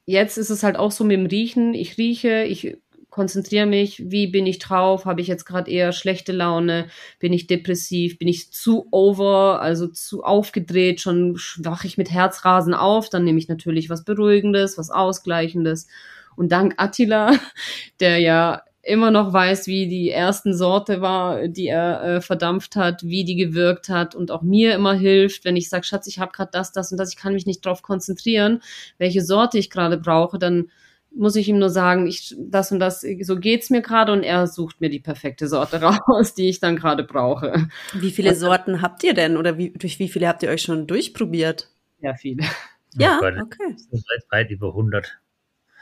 jetzt ist es halt auch so mit dem Riechen. Ich rieche, ich konzentriere mich, wie bin ich drauf, habe ich jetzt gerade eher schlechte Laune, bin ich depressiv, bin ich zu over, also zu aufgedreht, schon wache ich mit Herzrasen auf, dann nehme ich natürlich was Beruhigendes, was Ausgleichendes. Und dank Attila, der ja immer noch weiß, wie die ersten Sorte war, die er äh, verdampft hat, wie die gewirkt hat und auch mir immer hilft, wenn ich sage, Schatz, ich habe gerade das, das und das, ich kann mich nicht drauf konzentrieren, welche Sorte ich gerade brauche, dann muss ich ihm nur sagen, ich, das und das, so geht's mir gerade und er sucht mir die perfekte Sorte raus, die ich dann gerade brauche. Wie viele Sorten habt ihr denn oder wie, durch wie viele habt ihr euch schon durchprobiert? Ja, viele. Ja, oh okay. Weit, weit über 100.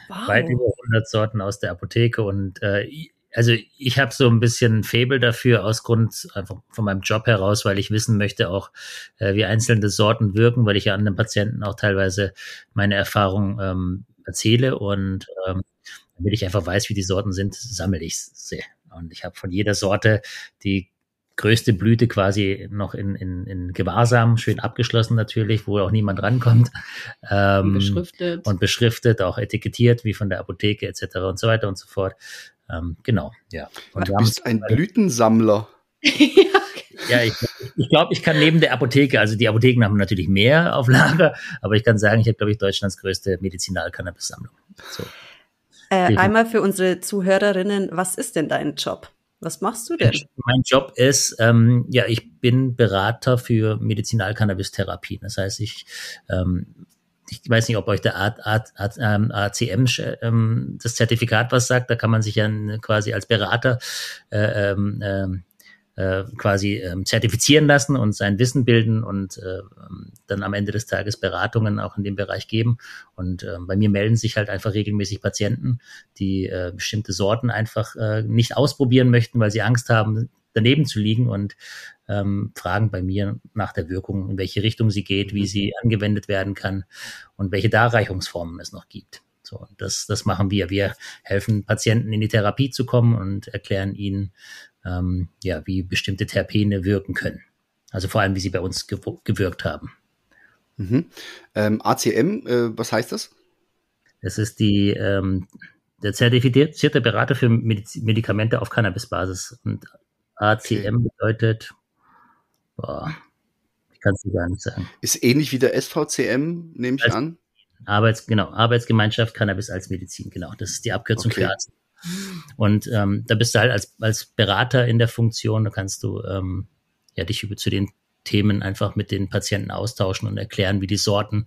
Wow. Weit über 100 Sorten aus der Apotheke und äh, also ich habe so ein bisschen Faible dafür aus Grund einfach von meinem Job heraus, weil ich wissen möchte auch, äh, wie einzelne Sorten wirken, weil ich ja an den Patienten auch teilweise meine Erfahrung ähm, erzähle und ähm, damit ich einfach weiß, wie die Sorten sind, sammle ich sie. Und ich habe von jeder Sorte die größte Blüte quasi noch in, in, in Gewahrsam, schön abgeschlossen natürlich, wo auch niemand rankommt. Ähm, beschriftet. Und beschriftet, auch etikettiert, wie von der Apotheke etc. und so weiter und so fort. Ähm, genau, ja. Und du bist ein Blütensammler. ja, ich, ich glaube, ich kann neben der Apotheke, also die Apotheken haben natürlich mehr auf Lager, aber ich kann sagen, ich habe, glaube ich, Deutschlands größte Medizinal-Cannabis-Sammlung. So. Äh, einmal für unsere Zuhörerinnen, was ist denn dein Job? Was machst du denn? Mein Job ist, ähm, ja, ich bin Berater für Medizinal-Cannabis-Therapie. Das heißt, ich ähm, ich weiß nicht, ob euch der ACM ähm, das Zertifikat was sagt. Da kann man sich ja quasi als Berater äh, ähm, ähm, äh, quasi ähm, zertifizieren lassen und sein Wissen bilden und äh, dann am Ende des Tages Beratungen auch in dem Bereich geben. Und äh, bei mir melden sich halt einfach regelmäßig Patienten, die äh, bestimmte Sorten einfach äh, nicht ausprobieren möchten, weil sie Angst haben, daneben zu liegen und ähm, fragen bei mir nach der Wirkung, in welche Richtung sie geht, wie sie angewendet werden kann und welche Darreichungsformen es noch gibt. So, das, das machen wir. Wir helfen Patienten in die Therapie zu kommen und erklären ihnen, ähm, ja, wie bestimmte Terpene wirken können. Also vor allem, wie sie bei uns gewirkt haben. Mhm. Ähm, ACM, äh, was heißt das? Das ist die ähm, der zertifizierte Berater für Mediz Medikamente auf Cannabisbasis. Und ACM bedeutet, boah, ich kann es dir gar nicht sagen. Ist ähnlich wie der SVCM, nehme ich als, an. Arbeits, genau, Arbeitsgemeinschaft Cannabis als Medizin, genau. Das ist die Abkürzung okay. für Arzt. Und ähm, da bist du halt als, als Berater in der Funktion, da kannst du ähm, ja dich über zu den Themen einfach mit den Patienten austauschen und erklären, wie die Sorten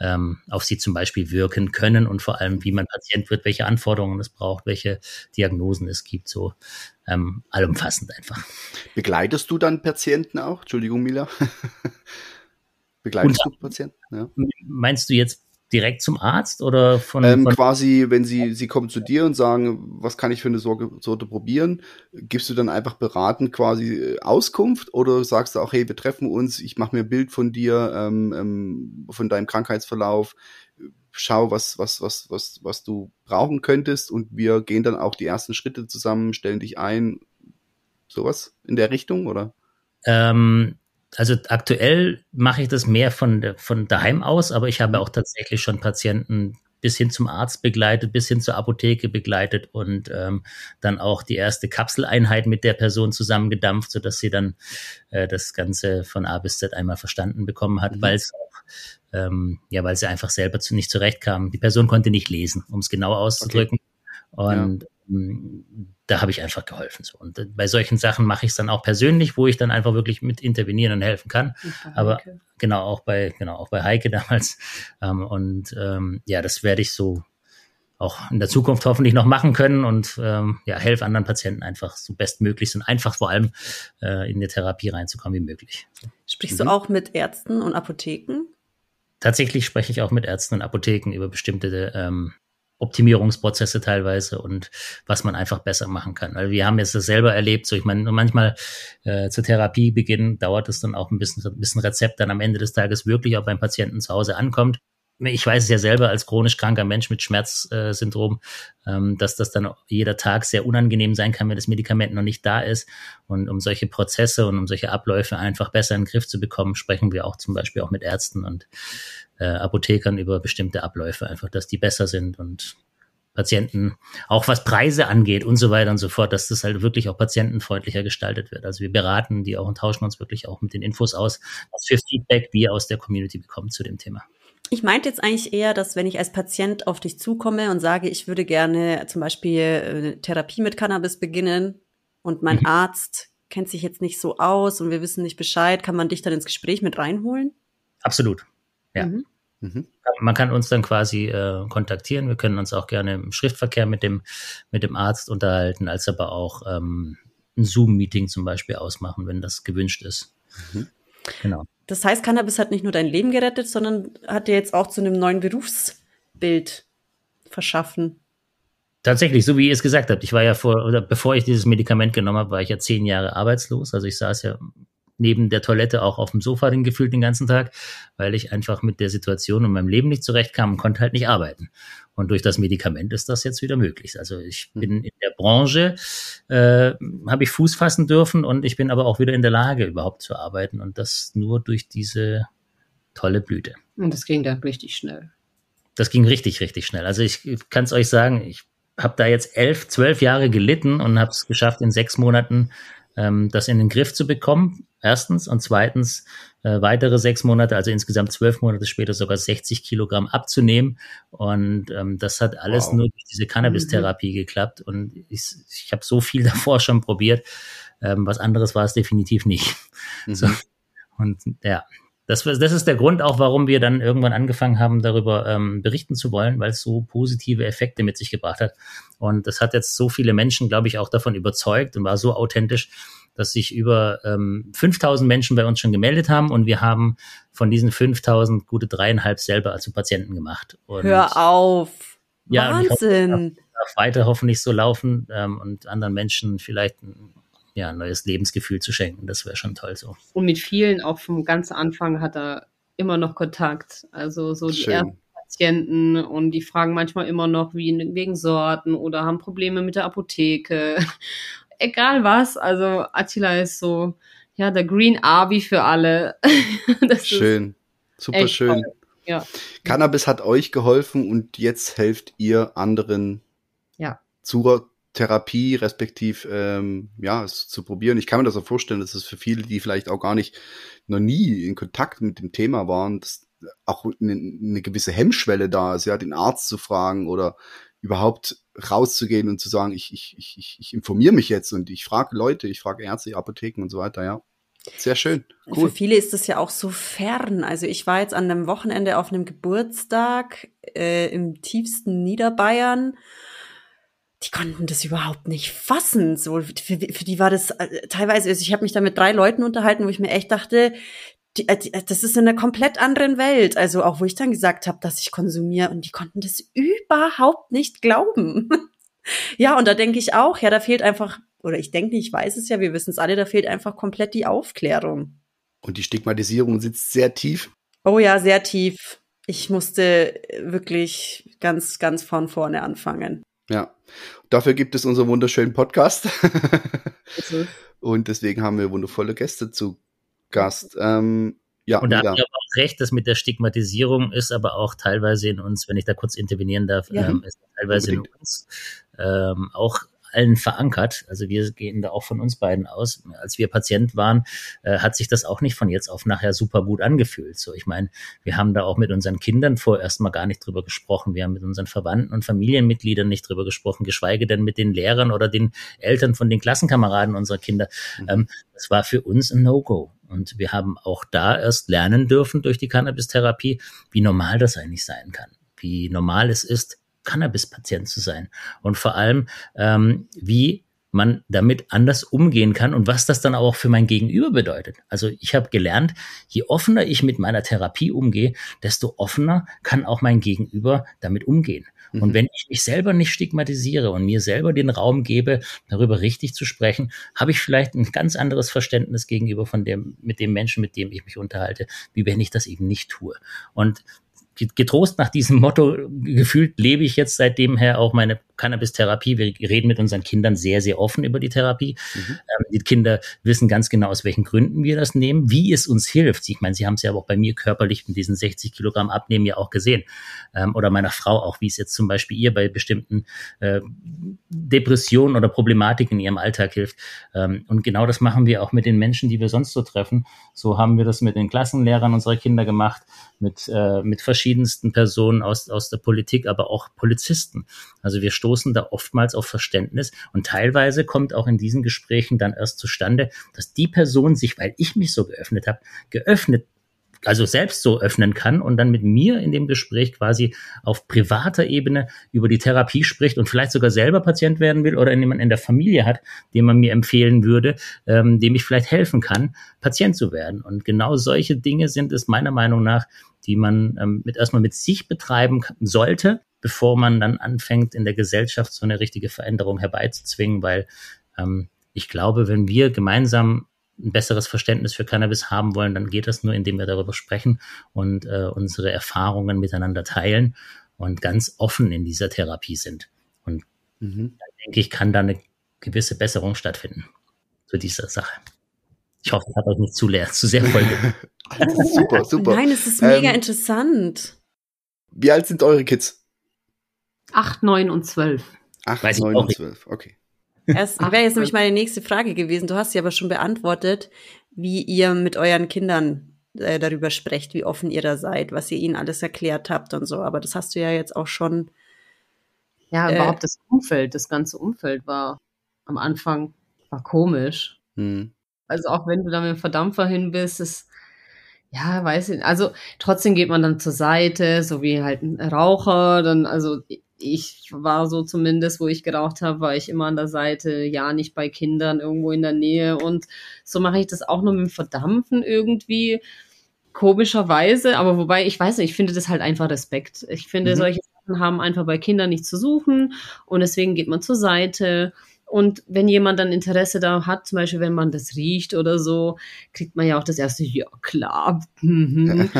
ähm, auf sie zum Beispiel wirken können und vor allem, wie man Patient wird, welche Anforderungen es braucht, welche Diagnosen es gibt, so ähm, allumfassend einfach. Begleitest du dann Patienten auch? Entschuldigung, Mila. Begleitest und, du Patienten? Ja. Meinst du jetzt direkt zum Arzt oder von, ähm, von quasi, wenn sie sie kommen zu dir und sagen, was kann ich für eine Sorge, Sorte probieren, gibst du dann einfach beratend quasi äh, Auskunft oder sagst du auch, hey, wir treffen uns, ich mache mir ein Bild von dir, ähm, ähm, von deinem Krankheitsverlauf, schau, was was was was was du brauchen könntest und wir gehen dann auch die ersten Schritte zusammen, stellen dich ein, sowas in der Richtung oder? Ähm, also aktuell mache ich das mehr von, von daheim aus, aber ich habe auch tatsächlich schon Patienten bis hin zum Arzt begleitet, bis hin zur Apotheke begleitet und ähm, dann auch die erste Kapseleinheit mit der Person zusammengedampft, sodass sie dann äh, das Ganze von A bis Z einmal verstanden bekommen hat, mhm. weil es auch ähm, ja, weil sie einfach selber zu, nicht zurechtkam. Die Person konnte nicht lesen, um es genau auszudrücken. Okay. Und ja. Da habe ich einfach geholfen. So. Und äh, bei solchen Sachen mache ich es dann auch persönlich, wo ich dann einfach wirklich mit intervenieren und helfen kann. Aber genau auch bei genau auch bei Heike damals. Ähm, und ähm, ja, das werde ich so auch in der Zukunft hoffentlich noch machen können und ähm, ja, helfe anderen Patienten einfach so bestmöglich und einfach vor allem äh, in die Therapie reinzukommen wie möglich. Sprichst mhm. du auch mit Ärzten und Apotheken? Tatsächlich spreche ich auch mit Ärzten und Apotheken über bestimmte ähm, Optimierungsprozesse teilweise und was man einfach besser machen kann. Weil wir haben jetzt das selber erlebt, so ich meine, manchmal äh, zur Therapiebeginn dauert es dann auch ein bisschen, ein bisschen Rezept dann am Ende des Tages wirklich auch beim Patienten zu Hause ankommt. ich weiß es ja selber als chronisch kranker Mensch mit Schmerzsyndrom, ähm, dass das dann jeder Tag sehr unangenehm sein kann, wenn das Medikament noch nicht da ist. Und um solche Prozesse und um solche Abläufe einfach besser in den Griff zu bekommen, sprechen wir auch zum Beispiel auch mit Ärzten und äh, Apothekern über bestimmte Abläufe, einfach, dass die besser sind und Patienten, auch was Preise angeht und so weiter und so fort, dass das halt wirklich auch patientenfreundlicher gestaltet wird. Also wir beraten die auch und tauschen uns wirklich auch mit den Infos aus, was für Feedback wir aus der Community bekommen zu dem Thema. Ich meinte jetzt eigentlich eher, dass wenn ich als Patient auf dich zukomme und sage, ich würde gerne zum Beispiel äh, Therapie mit Cannabis beginnen und mein mhm. Arzt kennt sich jetzt nicht so aus und wir wissen nicht Bescheid, kann man dich dann ins Gespräch mit reinholen? Absolut. Ja. Mhm. Mhm. Man kann uns dann quasi äh, kontaktieren. Wir können uns auch gerne im Schriftverkehr mit dem, mit dem Arzt unterhalten, als aber auch ähm, ein Zoom-Meeting zum Beispiel ausmachen, wenn das gewünscht ist. Mhm. Genau. Das heißt, Cannabis hat nicht nur dein Leben gerettet, sondern hat dir jetzt auch zu einem neuen Berufsbild verschaffen. Tatsächlich, so wie ihr es gesagt habt. Ich war ja vor, oder bevor ich dieses Medikament genommen habe, war ich ja zehn Jahre arbeitslos. Also ich saß ja neben der Toilette auch auf dem Sofa den gefühlt den ganzen Tag, weil ich einfach mit der Situation und meinem Leben nicht zurechtkam und konnte halt nicht arbeiten. Und durch das Medikament ist das jetzt wieder möglich. Also ich hm. bin in der Branche, äh, habe ich Fuß fassen dürfen und ich bin aber auch wieder in der Lage, überhaupt zu arbeiten. Und das nur durch diese tolle Blüte. Und das ging dann richtig schnell. Das ging richtig, richtig schnell. Also ich kann es euch sagen, ich habe da jetzt elf, zwölf Jahre gelitten und habe es geschafft, in sechs Monaten ähm, das in den Griff zu bekommen. Erstens. Und zweitens, äh, weitere sechs Monate, also insgesamt zwölf Monate später sogar 60 Kilogramm abzunehmen. Und ähm, das hat alles wow. nur durch diese Cannabis-Therapie mhm. geklappt. Und ich, ich habe so viel davor schon probiert. Ähm, was anderes war es definitiv nicht. Mhm. So. Und ja, das, das ist der Grund auch, warum wir dann irgendwann angefangen haben, darüber ähm, berichten zu wollen, weil es so positive Effekte mit sich gebracht hat. Und das hat jetzt so viele Menschen, glaube ich, auch davon überzeugt und war so authentisch, dass sich über ähm, 5000 Menschen bei uns schon gemeldet haben und wir haben von diesen 5000 gute dreieinhalb selber als Patienten gemacht. Und, Hör auf! Ja, Wahnsinn! Hoffe, darf weiter hoffentlich so laufen ähm, und anderen Menschen vielleicht ja, ein neues Lebensgefühl zu schenken. Das wäre schon toll so. Und mit vielen auch vom ganz Anfang hat er immer noch Kontakt. Also so die Schön. ersten Patienten und die fragen manchmal immer noch wie wegen Sorten oder haben Probleme mit der Apotheke. Egal was. Also Attila ist so, ja, der Green Arby für alle. schön. Super schön. Ja. Cannabis hat euch geholfen und jetzt helft ihr anderen ja. zur Therapie respektiv ähm, ja es zu probieren. Ich kann mir das auch vorstellen, dass es für viele, die vielleicht auch gar nicht noch nie in Kontakt mit dem Thema waren, dass auch eine, eine gewisse Hemmschwelle da ist, ja, den Arzt zu fragen oder überhaupt rauszugehen und zu sagen, ich, ich, ich, ich informiere mich jetzt und ich frage Leute, ich frage Ärzte, Apotheken und so weiter, ja. Sehr schön. Cool. Für viele ist das ja auch so fern. Also ich war jetzt an einem Wochenende auf einem Geburtstag äh, im tiefsten Niederbayern die konnten das überhaupt nicht fassen. So für, für die war das äh, teilweise. Also ich habe mich da mit drei Leuten unterhalten, wo ich mir echt dachte, die, äh, die, äh, das ist in einer komplett anderen Welt. Also auch wo ich dann gesagt habe, dass ich konsumiere und die konnten das überhaupt nicht glauben. ja, und da denke ich auch, ja, da fehlt einfach, oder ich denke nicht, ich weiß es ja, wir wissen es alle, da fehlt einfach komplett die Aufklärung. Und die Stigmatisierung sitzt sehr tief. Oh ja, sehr tief. Ich musste wirklich ganz, ganz von vorne anfangen. Ja, dafür gibt es unseren wunderschönen Podcast. Und deswegen haben wir wundervolle Gäste zu Gast. Ähm, ja, und da habt ihr auch recht, dass mit der Stigmatisierung ist aber auch teilweise in uns, wenn ich da kurz intervenieren darf, ja. ähm, ist teilweise Unbedingt. in uns ähm, auch allen verankert. Also wir gehen da auch von uns beiden aus. Als wir Patient waren, äh, hat sich das auch nicht von jetzt auf nachher super gut angefühlt. So, ich meine, wir haben da auch mit unseren Kindern vorerst mal gar nicht drüber gesprochen. Wir haben mit unseren Verwandten und Familienmitgliedern nicht drüber gesprochen, geschweige denn mit den Lehrern oder den Eltern von den Klassenkameraden unserer Kinder. Mhm. Ähm, das war für uns ein No-Go. Und wir haben auch da erst lernen dürfen durch die Cannabis-Therapie, wie normal das eigentlich sein kann. Wie normal es ist, Cannabis-Patient zu sein. Und vor allem, ähm, wie man damit anders umgehen kann und was das dann auch für mein Gegenüber bedeutet. Also ich habe gelernt, je offener ich mit meiner Therapie umgehe, desto offener kann auch mein Gegenüber damit umgehen. Mhm. Und wenn ich mich selber nicht stigmatisiere und mir selber den Raum gebe, darüber richtig zu sprechen, habe ich vielleicht ein ganz anderes Verständnis gegenüber von dem, mit dem Menschen, mit dem ich mich unterhalte, wie wenn ich das eben nicht tue. Und getrost nach diesem Motto gefühlt lebe ich jetzt seitdem her auch meine Cannabis-Therapie. Wir reden mit unseren Kindern sehr, sehr offen über die Therapie. Mhm. Ähm, die Kinder wissen ganz genau, aus welchen Gründen wir das nehmen, wie es uns hilft. Ich meine, sie haben es ja auch bei mir körperlich mit diesen 60 Kilogramm Abnehmen ja auch gesehen. Ähm, oder meiner Frau auch, wie es jetzt zum Beispiel ihr bei bestimmten äh, Depressionen oder Problematiken in ihrem Alltag hilft. Ähm, und genau das machen wir auch mit den Menschen, die wir sonst so treffen. So haben wir das mit den Klassenlehrern unserer Kinder gemacht, mit, äh, mit verschiedensten Personen aus, aus der Politik, aber auch Polizisten. Also wir stoßen da oftmals auf Verständnis und teilweise kommt auch in diesen Gesprächen dann erst zustande, dass die Person sich, weil ich mich so geöffnet habe, geöffnet also selbst so öffnen kann und dann mit mir in dem Gespräch quasi auf privater Ebene über die Therapie spricht und vielleicht sogar selber Patient werden will oder jemanden in der Familie hat, den man mir empfehlen würde, ähm, dem ich vielleicht helfen kann, Patient zu werden. Und genau solche Dinge sind es meiner Meinung nach, die man ähm, mit erstmal mit sich betreiben sollte, bevor man dann anfängt, in der Gesellschaft so eine richtige Veränderung herbeizuzwingen, weil ähm, ich glaube, wenn wir gemeinsam ein besseres Verständnis für Cannabis haben wollen, dann geht das nur, indem wir darüber sprechen und äh, unsere Erfahrungen miteinander teilen und ganz offen in dieser Therapie sind. Und mhm. dann denke ich, kann da eine gewisse Besserung stattfinden zu dieser Sache. Ich hoffe, ich habe euch nicht zu leer, zu sehr voll. super, super. Nein, es ist mega ähm, interessant. Wie alt sind eure Kids? Acht, neun und zwölf. Acht, neun und zwölf, okay. Das wäre jetzt nämlich meine nächste Frage gewesen. Du hast sie aber schon beantwortet, wie ihr mit euren Kindern äh, darüber sprecht, wie offen ihr da seid, was ihr ihnen alles erklärt habt und so. Aber das hast du ja jetzt auch schon. Ja, äh, überhaupt das Umfeld, das ganze Umfeld war am Anfang war komisch. Hm. Also auch wenn du da mit dem Verdampfer hin bist, ist ja, weiß ich, also trotzdem geht man dann zur Seite, so wie halt ein Raucher, dann, also ich war so zumindest, wo ich geraucht habe, war ich immer an der Seite, ja, nicht bei Kindern irgendwo in der Nähe. Und so mache ich das auch nur mit dem Verdampfen irgendwie, komischerweise. Aber wobei, ich weiß nicht, ich finde das halt einfach Respekt. Ich finde, mhm. solche Sachen haben einfach bei Kindern nicht zu suchen und deswegen geht man zur Seite. Und wenn jemand dann Interesse da hat, zum Beispiel wenn man das riecht oder so, kriegt man ja auch das erste, ja klar, mhm.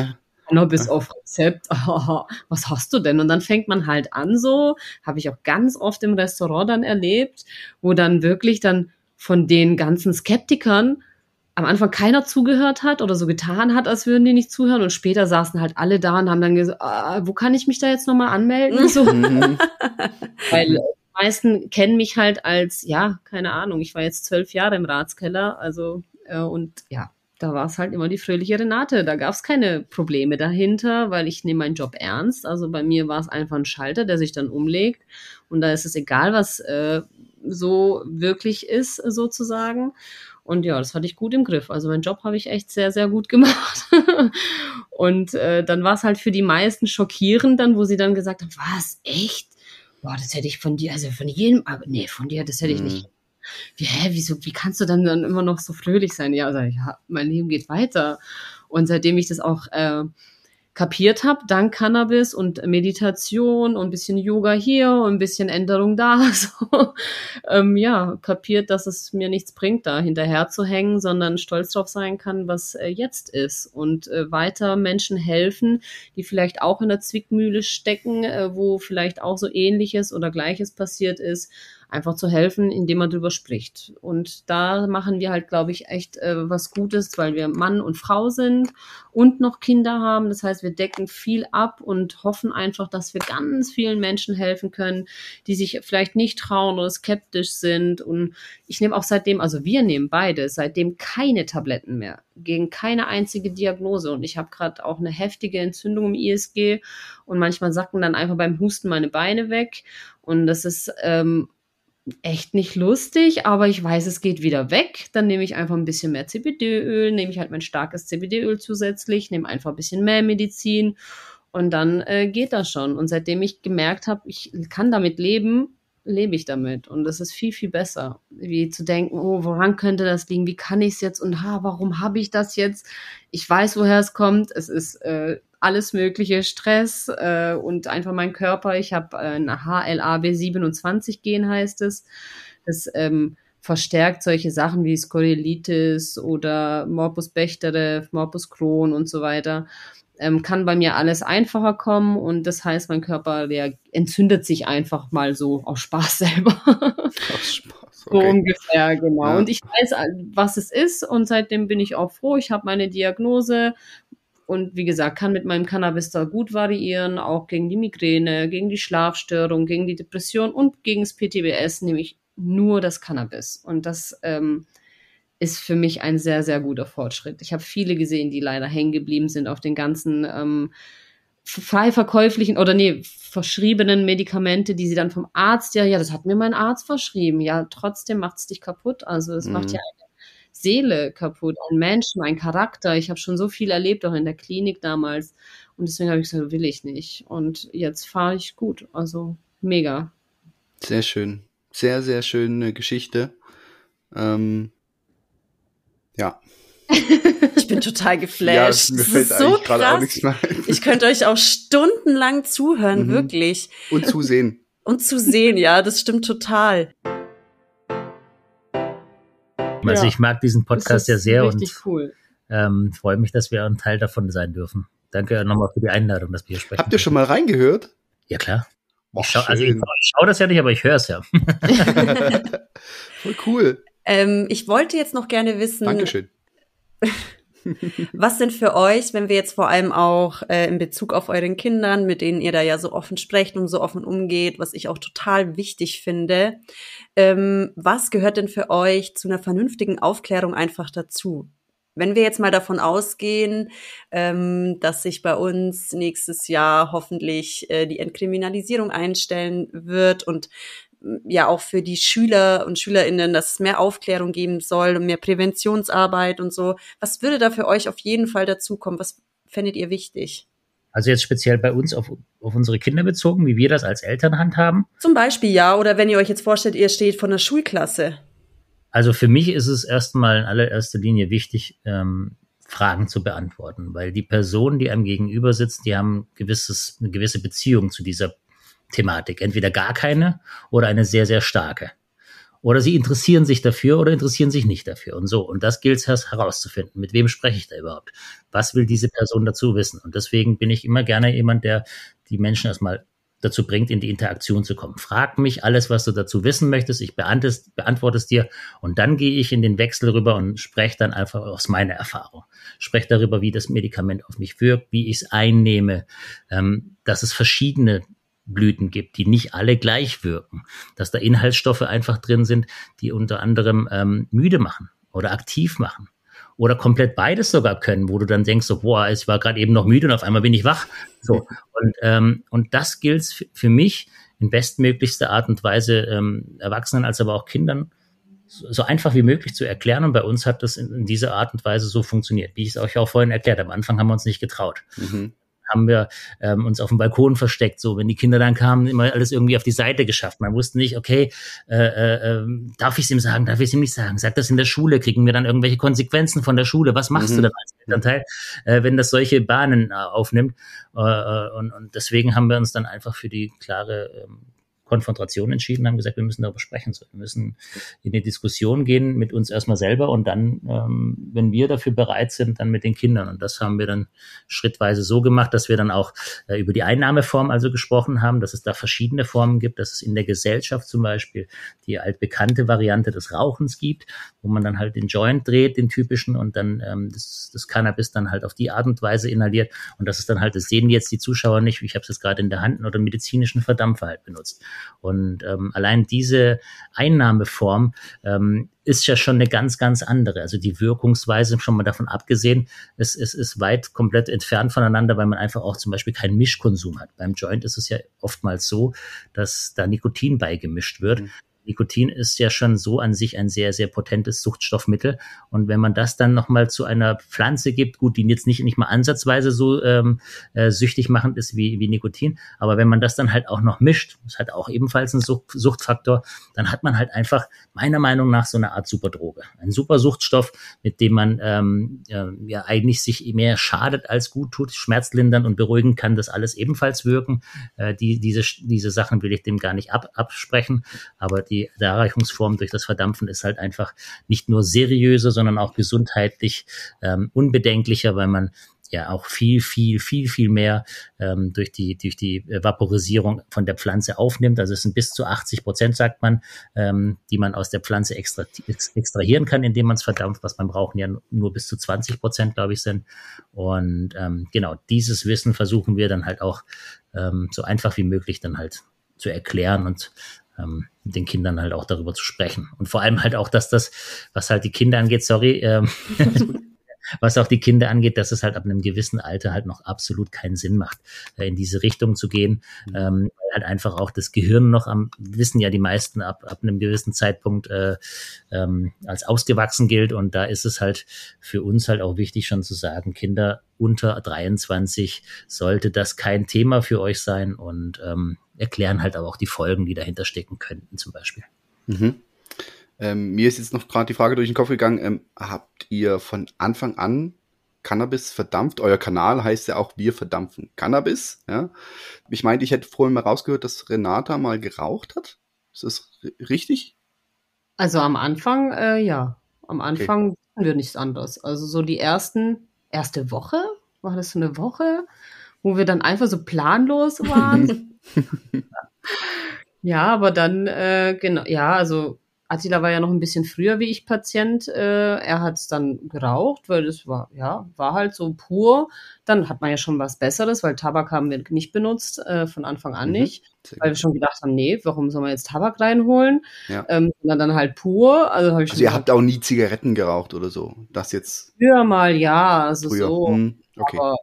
Bis auf Rezept, was hast du denn? Und dann fängt man halt an so, habe ich auch ganz oft im Restaurant dann erlebt, wo dann wirklich dann von den ganzen Skeptikern am Anfang keiner zugehört hat oder so getan hat, als würden die nicht zuhören und später saßen halt alle da und haben dann gesagt, ah, wo kann ich mich da jetzt nochmal anmelden? So. Mhm. Weil die meisten kennen mich halt als, ja, keine Ahnung, ich war jetzt zwölf Jahre im Ratskeller, also äh, und ja, da war es halt immer die fröhliche Renate. Da gab es keine Probleme dahinter, weil ich nehme meinen Job ernst. Also bei mir war es einfach ein Schalter, der sich dann umlegt. Und da ist es egal, was äh, so wirklich ist, sozusagen. Und ja, das hatte ich gut im Griff. Also meinen Job habe ich echt sehr, sehr gut gemacht. und äh, dann war es halt für die meisten schockierend, dann, wo sie dann gesagt haben, was, echt? Boah, das hätte ich von dir, also von jedem, aber nee, von dir, das hätte ich nicht mhm wie, hä, wieso, wie kannst du dann, dann immer noch so fröhlich sein? Ja, also, ja, mein Leben geht weiter. Und seitdem ich das auch äh, kapiert habe, dank Cannabis und Meditation und ein bisschen Yoga hier und ein bisschen Änderung da, so, ähm, ja, kapiert, dass es mir nichts bringt, da hinterher zu hängen, sondern stolz drauf sein kann, was äh, jetzt ist und äh, weiter Menschen helfen, die vielleicht auch in der Zwickmühle stecken, äh, wo vielleicht auch so ähnliches oder gleiches passiert ist, einfach zu helfen, indem man drüber spricht. Und da machen wir halt, glaube ich, echt äh, was Gutes, weil wir Mann und Frau sind und noch Kinder haben. Das heißt, wir decken viel ab und hoffen einfach, dass wir ganz vielen Menschen helfen können, die sich vielleicht nicht trauen oder skeptisch sind. Und ich nehme auch seitdem, also wir nehmen beide, seitdem keine Tabletten mehr gegen keine einzige Diagnose. Und ich habe gerade auch eine heftige Entzündung im ISG und manchmal sacken dann einfach beim Husten meine Beine weg. Und das ist ähm, echt nicht lustig, aber ich weiß, es geht wieder weg. Dann nehme ich einfach ein bisschen mehr CBD-Öl, nehme ich halt mein starkes CBD-Öl zusätzlich, nehme einfach ein bisschen mehr Medizin und dann äh, geht das schon. Und seitdem ich gemerkt habe, ich kann damit leben, lebe ich damit. Und das ist viel, viel besser, wie zu denken, oh, woran könnte das liegen? Wie kann ich es jetzt? Und ha, warum habe ich das jetzt? Ich weiß, woher es kommt. Es ist äh, alles mögliche, Stress äh, und einfach mein Körper. Ich habe äh, ein HLA-B27-Gen heißt es. Das ähm, verstärkt solche Sachen wie Skorilitis oder Morbus Bechterew, Morbus Crohn und so weiter, ähm, kann bei mir alles einfacher kommen und das heißt, mein Körper, der entzündet sich einfach mal so aus Spaß selber. Aus Spaß. Okay. So ungefähr, genau. Ja. Und ich weiß, was es ist und seitdem bin ich auch froh. Ich habe meine Diagnose und wie gesagt, kann mit meinem Cannabis da gut variieren, auch gegen die Migräne, gegen die Schlafstörung, gegen die Depression und gegen das PTBS nehme ich nur das Cannabis. Und das ähm, ist für mich ein sehr, sehr guter Fortschritt. Ich habe viele gesehen, die leider hängen geblieben sind auf den ganzen ähm, frei verkäuflichen oder nee, verschriebenen Medikamente, die sie dann vom Arzt, ja, ja, das hat mir mein Arzt verschrieben. Ja, trotzdem macht es dich kaputt. Also es mhm. macht ja eine Seele kaputt, ein Menschen, ein Charakter. Ich habe schon so viel erlebt, auch in der Klinik damals. Und deswegen habe ich gesagt, will ich nicht. Und jetzt fahre ich gut. Also mega. Sehr schön. Sehr, sehr schöne Geschichte. Ähm, ja. Ich bin total geflasht. Ja, mir fällt das ist so krass. Auch nichts mehr Ich könnte euch auch stundenlang zuhören, mhm. wirklich. Und zusehen. Und zusehen, ja, das stimmt total. Also ja. ich mag diesen Podcast ja sehr und cool. ähm, freue mich, dass wir ein Teil davon sein dürfen. Danke nochmal für die Einladung, dass wir hier sprechen. Habt ihr schon mal reingehört? Ja, klar. Boah, ich schaue also ich, ich schau das ja nicht, aber ich höre es ja. Voll cool. Ähm, ich wollte jetzt noch gerne wissen. Dankeschön. Was sind für euch, wenn wir jetzt vor allem auch äh, in Bezug auf euren Kindern, mit denen ihr da ja so offen sprecht und so offen umgeht, was ich auch total wichtig finde, ähm, was gehört denn für euch zu einer vernünftigen Aufklärung einfach dazu? Wenn wir jetzt mal davon ausgehen, ähm, dass sich bei uns nächstes Jahr hoffentlich äh, die Entkriminalisierung einstellen wird und ja auch für die Schüler und Schülerinnen, dass es mehr Aufklärung geben soll und mehr Präventionsarbeit und so. Was würde da für euch auf jeden Fall dazukommen? Was fändet ihr wichtig? Also jetzt speziell bei uns auf, auf unsere Kinder bezogen, wie wir das als Eltern handhaben? Zum Beispiel ja, oder wenn ihr euch jetzt vorstellt, ihr steht vor einer Schulklasse. Also für mich ist es erstmal in allererster Linie wichtig, ähm, Fragen zu beantworten, weil die Personen, die einem gegenüber sitzen, die haben gewisses, eine gewisse Beziehung zu dieser Thematik. Entweder gar keine oder eine sehr, sehr starke. Oder sie interessieren sich dafür oder interessieren sich nicht dafür und so. Und das gilt es herauszufinden. Mit wem spreche ich da überhaupt? Was will diese Person dazu wissen? Und deswegen bin ich immer gerne jemand, der die Menschen erstmal dazu bringt, in die Interaktion zu kommen. Frag mich alles, was du dazu wissen möchtest. Ich beantworte es dir und dann gehe ich in den Wechsel rüber und spreche dann einfach aus meiner Erfahrung. Spreche darüber, wie das Medikament auf mich wirkt, wie ich es einnehme, ähm, dass es verschiedene Blüten gibt, die nicht alle gleich wirken, dass da Inhaltsstoffe einfach drin sind, die unter anderem ähm, müde machen oder aktiv machen oder komplett beides sogar können, wo du dann denkst, so, boah, ich war gerade eben noch müde und auf einmal bin ich wach. So und ähm, und das gilt für mich in bestmöglichster Art und Weise ähm, Erwachsenen als aber auch Kindern so, einfach wie möglich zu erklären. Und bei uns hat das in, in dieser Art und Weise so funktioniert, wie ich es euch auch vorhin erklärt habe. Am Anfang haben wir uns nicht getraut. Mhm haben wir ähm, uns auf dem Balkon versteckt. So, wenn die Kinder dann kamen, immer alles irgendwie auf die Seite geschafft. Man wusste nicht, okay, äh, äh, ähm, darf ich es ihm sagen, darf ich es ihm nicht sagen? Sagt das in der Schule? Kriegen wir dann irgendwelche Konsequenzen von der Schule? Was machst mhm. du dann als Elternteil, äh, wenn das solche Bahnen äh, aufnimmt? Äh, äh, und, und deswegen haben wir uns dann einfach für die klare ähm, Konfrontation entschieden, haben gesagt, wir müssen darüber sprechen. So, wir müssen in die Diskussion gehen mit uns erstmal selber und dann, ähm, wenn wir dafür bereit sind, dann mit den Kindern. Und das haben wir dann schrittweise so gemacht, dass wir dann auch äh, über die Einnahmeform also gesprochen haben, dass es da verschiedene Formen gibt, dass es in der Gesellschaft zum Beispiel die altbekannte Variante des Rauchens gibt, wo man dann halt den Joint dreht, den typischen, und dann ähm, das, das Cannabis dann halt auf die Art und Weise inhaliert. Und das ist dann halt, das sehen jetzt die Zuschauer nicht, ich habe es jetzt gerade in der Hand, oder medizinischen Verdampfer halt benutzt. Und ähm, allein diese Einnahmeform ähm, ist ja schon eine ganz, ganz andere. Also die Wirkungsweise, schon mal davon abgesehen, es, es ist weit komplett entfernt voneinander, weil man einfach auch zum Beispiel keinen Mischkonsum hat. Beim Joint ist es ja oftmals so, dass da Nikotin beigemischt wird. Mhm. Nikotin ist ja schon so an sich ein sehr, sehr potentes Suchtstoffmittel. Und wenn man das dann nochmal zu einer Pflanze gibt, gut, die jetzt nicht, nicht mal ansatzweise so ähm, äh, süchtig machend ist wie, wie Nikotin, aber wenn man das dann halt auch noch mischt, das hat auch ebenfalls einen Sucht, Suchtfaktor, dann hat man halt einfach meiner Meinung nach so eine Art Superdroge. Ein super Suchtstoff, mit dem man ähm, ja, ja eigentlich sich mehr schadet als gut tut, schmerzlindern und beruhigen kann das alles ebenfalls wirken. Äh, die, diese, diese Sachen will ich dem gar nicht ab, absprechen, aber die die Darreichungsform durch das Verdampfen ist halt einfach nicht nur seriöser, sondern auch gesundheitlich ähm, unbedenklicher, weil man ja auch viel, viel, viel, viel mehr ähm, durch die durch die Vaporisierung von der Pflanze aufnimmt. Also es sind bis zu 80 Prozent, sagt man, ähm, die man aus der Pflanze extra, extrahieren kann, indem man es verdampft, was beim Rauchen ja nur bis zu 20 Prozent, glaube ich, sind. Und ähm, genau dieses Wissen versuchen wir dann halt auch ähm, so einfach wie möglich dann halt zu erklären und ähm, mit den Kindern halt auch darüber zu sprechen. Und vor allem halt auch, dass das, was halt die Kinder angeht, sorry, ähm, was auch die Kinder angeht, dass es halt ab einem gewissen Alter halt noch absolut keinen Sinn macht, äh, in diese Richtung zu gehen. Mhm. Ähm, weil halt einfach auch das Gehirn noch am, wissen ja die meisten ab, ab einem gewissen Zeitpunkt äh, ähm, als ausgewachsen gilt. Und da ist es halt für uns halt auch wichtig schon zu sagen, Kinder unter 23 sollte das kein Thema für euch sein und ähm, erklären halt aber auch die Folgen, die dahinter stecken könnten zum Beispiel. Mhm. Ähm, mir ist jetzt noch gerade die Frage durch den Kopf gegangen, ähm, habt ihr von Anfang an Cannabis verdampft? Euer Kanal heißt ja auch Wir verdampfen Cannabis. Ja? Ich meinte, ich hätte vorhin mal rausgehört, dass Renata mal geraucht hat. Ist das richtig? Also am Anfang, äh, ja. Am Anfang okay. wir nichts anderes. Also so die ersten, erste Woche, war das so eine Woche, wo wir dann einfach so planlos waren. ja, aber dann, äh, genau, ja, also Attila war ja noch ein bisschen früher wie ich Patient. Äh, er hat es dann geraucht, weil das war, ja, war halt so pur. Dann hat man ja schon was Besseres, weil Tabak haben wir nicht benutzt, äh, von Anfang an mhm. nicht. Weil wir schon gedacht haben, nee, warum soll man jetzt Tabak reinholen? Ja. Ähm, dann, dann halt pur. Also, hab ich also ihr habt auch nie Zigaretten geraucht oder so? Das jetzt? Früher mal, ja, also früher. so. Hm, okay. Aber,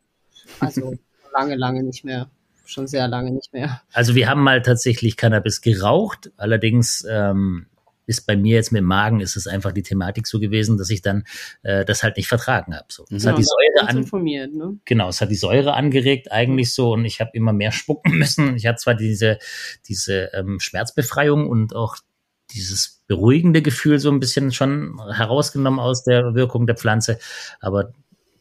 also lange, lange nicht mehr schon sehr lange nicht mehr. Also wir haben mal tatsächlich Cannabis geraucht, allerdings ähm, ist bei mir jetzt mit dem Magen ist es einfach die Thematik so gewesen, dass ich dann äh, das halt nicht vertragen habe. So. Es genau, hat die Säure an ne? Genau, es hat die Säure angeregt eigentlich so und ich habe immer mehr spucken müssen. Ich hatte zwar diese diese ähm, Schmerzbefreiung und auch dieses beruhigende Gefühl so ein bisschen schon herausgenommen aus der Wirkung der Pflanze, aber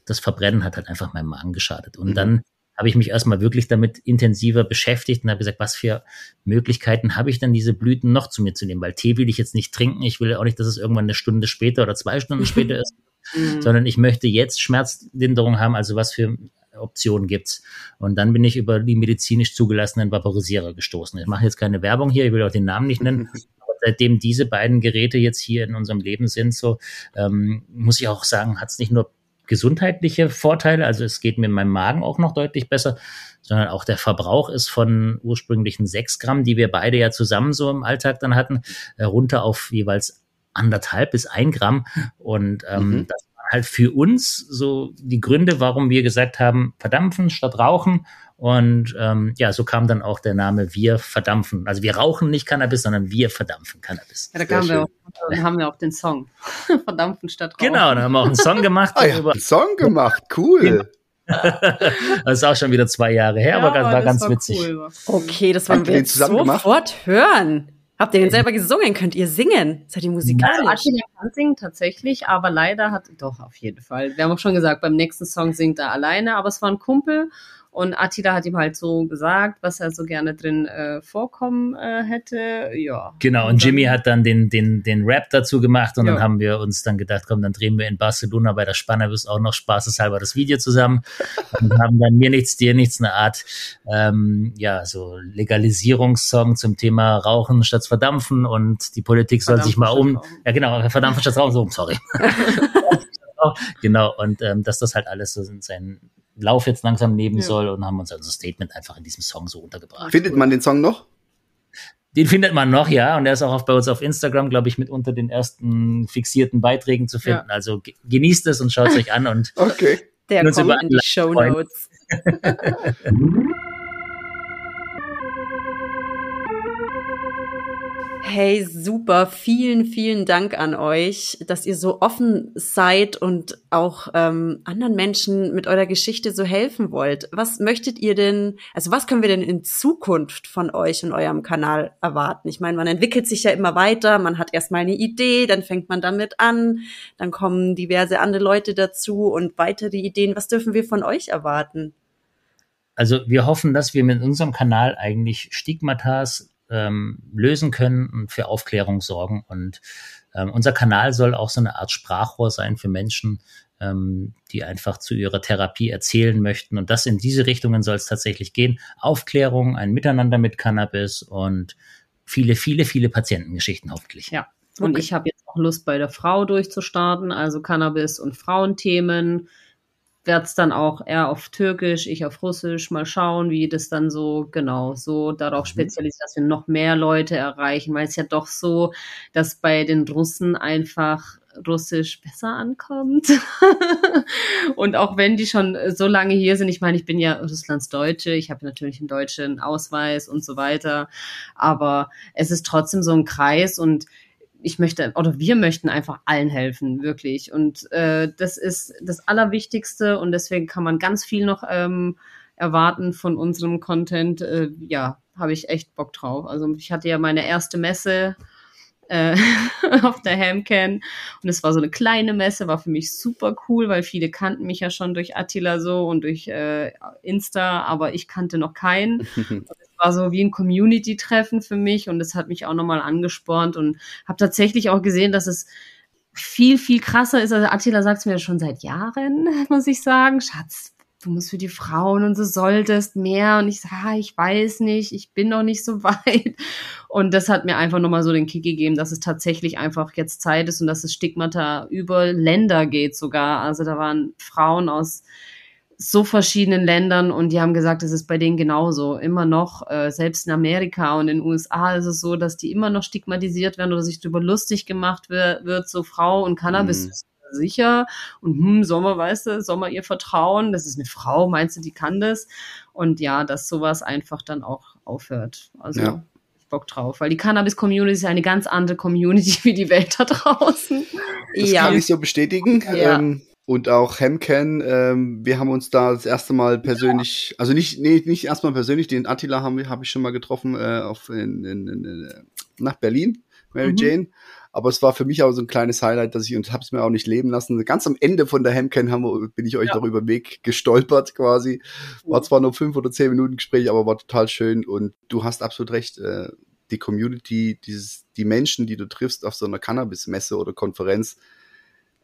das Verbrennen hat halt einfach meinem Magen geschadet. Und mhm. dann habe ich mich erstmal wirklich damit intensiver beschäftigt und habe gesagt, was für Möglichkeiten habe ich denn, diese Blüten noch zu mir zu nehmen? Weil Tee will ich jetzt nicht trinken. Ich will auch nicht, dass es irgendwann eine Stunde später oder zwei Stunden später ist, mhm. sondern ich möchte jetzt Schmerzlinderung haben. Also was für Optionen gibt's? Und dann bin ich über die medizinisch zugelassenen Vaporisierer gestoßen. Ich mache jetzt keine Werbung hier, ich will auch den Namen nicht nennen. Aber seitdem diese beiden Geräte jetzt hier in unserem Leben sind, so ähm, muss ich auch sagen, hat es nicht nur gesundheitliche Vorteile. Also es geht mir in meinem Magen auch noch deutlich besser, sondern auch der Verbrauch ist von ursprünglichen sechs Gramm, die wir beide ja zusammen so im Alltag dann hatten, äh, runter auf jeweils anderthalb bis ein Gramm. Und ähm, mhm. das halt für uns so die Gründe, warum wir gesagt haben, verdampfen statt rauchen und ähm, ja, so kam dann auch der Name Wir verdampfen. Also wir rauchen nicht Cannabis, sondern wir verdampfen Cannabis. Ja, da kamen wir auch, dann haben wir auch den Song. verdampfen statt rauchen. Genau, dann haben wir auch einen Song gemacht. ah, ja, einen Song gemacht, cool. das ist auch schon wieder zwei Jahre her, ja, aber das war ganz war witzig. Cool. Okay, das wollen wir jetzt sofort hören. Habt ihr den selber gesungen? Könnt ihr singen? Seid ihr musikalisch? Attila kann singen tatsächlich, aber leider hat, doch, auf jeden Fall. Wir haben auch schon gesagt, beim nächsten Song singt er alleine, aber es war ein Kumpel und Attila hat ihm halt so gesagt, was er so gerne drin äh, vorkommen äh, hätte. Ja. Genau, und, und Jimmy hat dann den, den, den Rap dazu gemacht und ja. dann haben wir uns dann gedacht, komm, dann drehen wir in Barcelona bei der Spannerbus auch noch spaßeshalber das Video zusammen und haben dann mir nichts, dir nichts, eine Art ähm, ja, so Legalisierungssong zum Thema Rauchen statt Verdampfen und die Politik soll sich mal um. Ja, genau, Verdampfen statt Rauchen, so, sorry. genau, und ähm, dass das halt alles so sein Lauf jetzt langsam nehmen ja. soll und haben uns also Statement einfach in diesem Song so untergebracht. Findet man den Song noch? Den findet man noch, ja, und der ist auch bei uns auf Instagram, glaube ich, mit unter den ersten fixierten Beiträgen zu finden. Ja. Also genießt es und schaut es euch an und okay. Der kommt in die Show Notes. Hey, super. Vielen, vielen Dank an euch, dass ihr so offen seid und auch ähm, anderen Menschen mit eurer Geschichte so helfen wollt. Was möchtet ihr denn, also was können wir denn in Zukunft von euch und eurem Kanal erwarten? Ich meine, man entwickelt sich ja immer weiter, man hat erstmal eine Idee, dann fängt man damit an, dann kommen diverse andere Leute dazu und weitere Ideen. Was dürfen wir von euch erwarten? Also wir hoffen, dass wir mit unserem Kanal eigentlich Stigmatas ähm, lösen können und für Aufklärung sorgen. Und ähm, unser Kanal soll auch so eine Art Sprachrohr sein für Menschen, ähm, die einfach zu ihrer Therapie erzählen möchten. Und das in diese Richtungen soll es tatsächlich gehen. Aufklärung, ein Miteinander mit Cannabis und viele, viele, viele Patientengeschichten hoffentlich. Ja. Und okay. ich habe jetzt auch Lust, bei der Frau durchzustarten, also Cannabis und Frauenthemen. Werde es dann auch eher auf Türkisch, ich auf Russisch, mal schauen, wie das dann so, genau, so darauf mhm. spezialisiert, dass wir noch mehr Leute erreichen, weil es ja doch so, dass bei den Russen einfach Russisch besser ankommt. und auch wenn die schon so lange hier sind, ich meine, ich bin ja Russlands Deutsche, ich habe natürlich einen deutschen Ausweis und so weiter, aber es ist trotzdem so ein Kreis und ich möchte oder wir möchten einfach allen helfen, wirklich. Und äh, das ist das Allerwichtigste und deswegen kann man ganz viel noch ähm, erwarten von unserem Content. Äh, ja, habe ich echt Bock drauf. Also ich hatte ja meine erste Messe äh, auf der Hamcan. Und es war so eine kleine Messe, war für mich super cool, weil viele kannten mich ja schon durch Attila so und durch äh, Insta, aber ich kannte noch keinen. es war so wie ein Community-Treffen für mich und es hat mich auch nochmal angespornt und habe tatsächlich auch gesehen, dass es viel, viel krasser ist. Also Attila sagt es mir schon seit Jahren, muss ich sagen. Schatz, du musst für die Frauen und so solltest mehr. Und ich sage, ah, ich weiß nicht, ich bin noch nicht so weit. Und das hat mir einfach nochmal so den Kick gegeben, dass es tatsächlich einfach jetzt Zeit ist und dass das Stigmata über Länder geht sogar. Also da waren Frauen aus so verschiedenen Ländern und die haben gesagt, es ist bei denen genauso. Immer noch, äh, selbst in Amerika und in den USA ist es so, dass die immer noch stigmatisiert werden oder sich darüber lustig gemacht wird, wird so Frau und Cannabis mhm sicher und hm, Sommer, weißt du, Sommer ihr vertrauen, das ist eine Frau, meinst du, die kann das? Und ja, dass sowas einfach dann auch aufhört. Also ja. Bock drauf, weil die Cannabis-Community ist ja eine ganz andere Community wie die Welt da draußen. Das ja. kann ich so bestätigen. Ja. Ähm, und auch Hemken, ähm, wir haben uns da das erste Mal persönlich, ja. also nicht, nee, nicht erstmal persönlich, den Attila habe hab ich schon mal getroffen äh, auf in, in, in, nach Berlin, Mary mhm. Jane. Aber es war für mich auch so ein kleines Highlight, dass ich und habe es mir auch nicht leben lassen. Ganz am Ende von der Hemken haben wir, bin ich euch ja. darüber Weg gestolpert quasi. War zwar nur fünf oder zehn Minuten Gespräch, aber war total schön. Und du hast absolut recht. Äh, die Community, dieses, die Menschen, die du triffst auf so einer Cannabis-Messe oder Konferenz,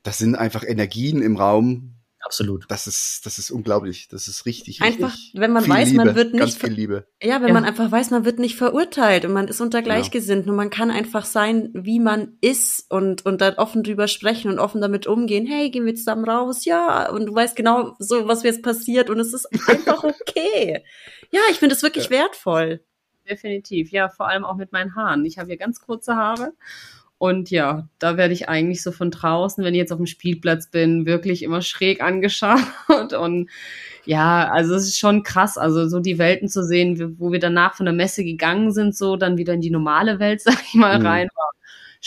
das sind einfach Energien im Raum, Absolut. Das ist, das ist unglaublich. Das ist richtig. Einfach, richtig wenn man weiß, Liebe, man wird nicht. Ganz viel Liebe. Ja, wenn ja. man einfach weiß, man wird nicht verurteilt und man ist unter Gleichgesinnten ja. und man kann einfach sein, wie man ist und, und dann offen drüber sprechen und offen damit umgehen. Hey, gehen wir zusammen raus? Ja. Und du weißt genau so, was jetzt passiert und es ist einfach okay. ja, ich finde es wirklich ja. wertvoll. Definitiv. Ja, vor allem auch mit meinen Haaren. Ich habe hier ganz kurze Haare und ja, da werde ich eigentlich so von draußen, wenn ich jetzt auf dem Spielplatz bin, wirklich immer schräg angeschaut. Und ja, also es ist schon krass, also so die Welten zu sehen, wo wir danach von der Messe gegangen sind, so dann wieder in die normale Welt, sag ich mal, mhm. rein war.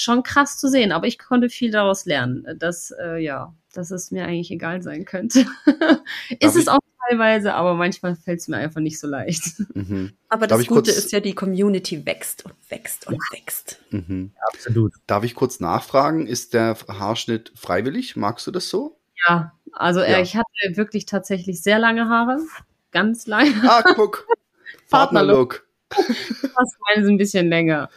Schon krass zu sehen, aber ich konnte viel daraus lernen. dass, äh, ja, dass es mir eigentlich egal sein könnte. ist es auch teilweise, aber manchmal fällt es mir einfach nicht so leicht. Mhm. Aber das Gute ist ja, die Community wächst und wächst und ja. wächst. Mhm. Ja, absolut. Darf ich kurz nachfragen, ist der Haarschnitt freiwillig? Magst du das so? Ja, also äh, ja. ich hatte wirklich tatsächlich sehr lange Haare. Ganz lange. Ah, guck. Partnerlook. Fast meines ein bisschen länger.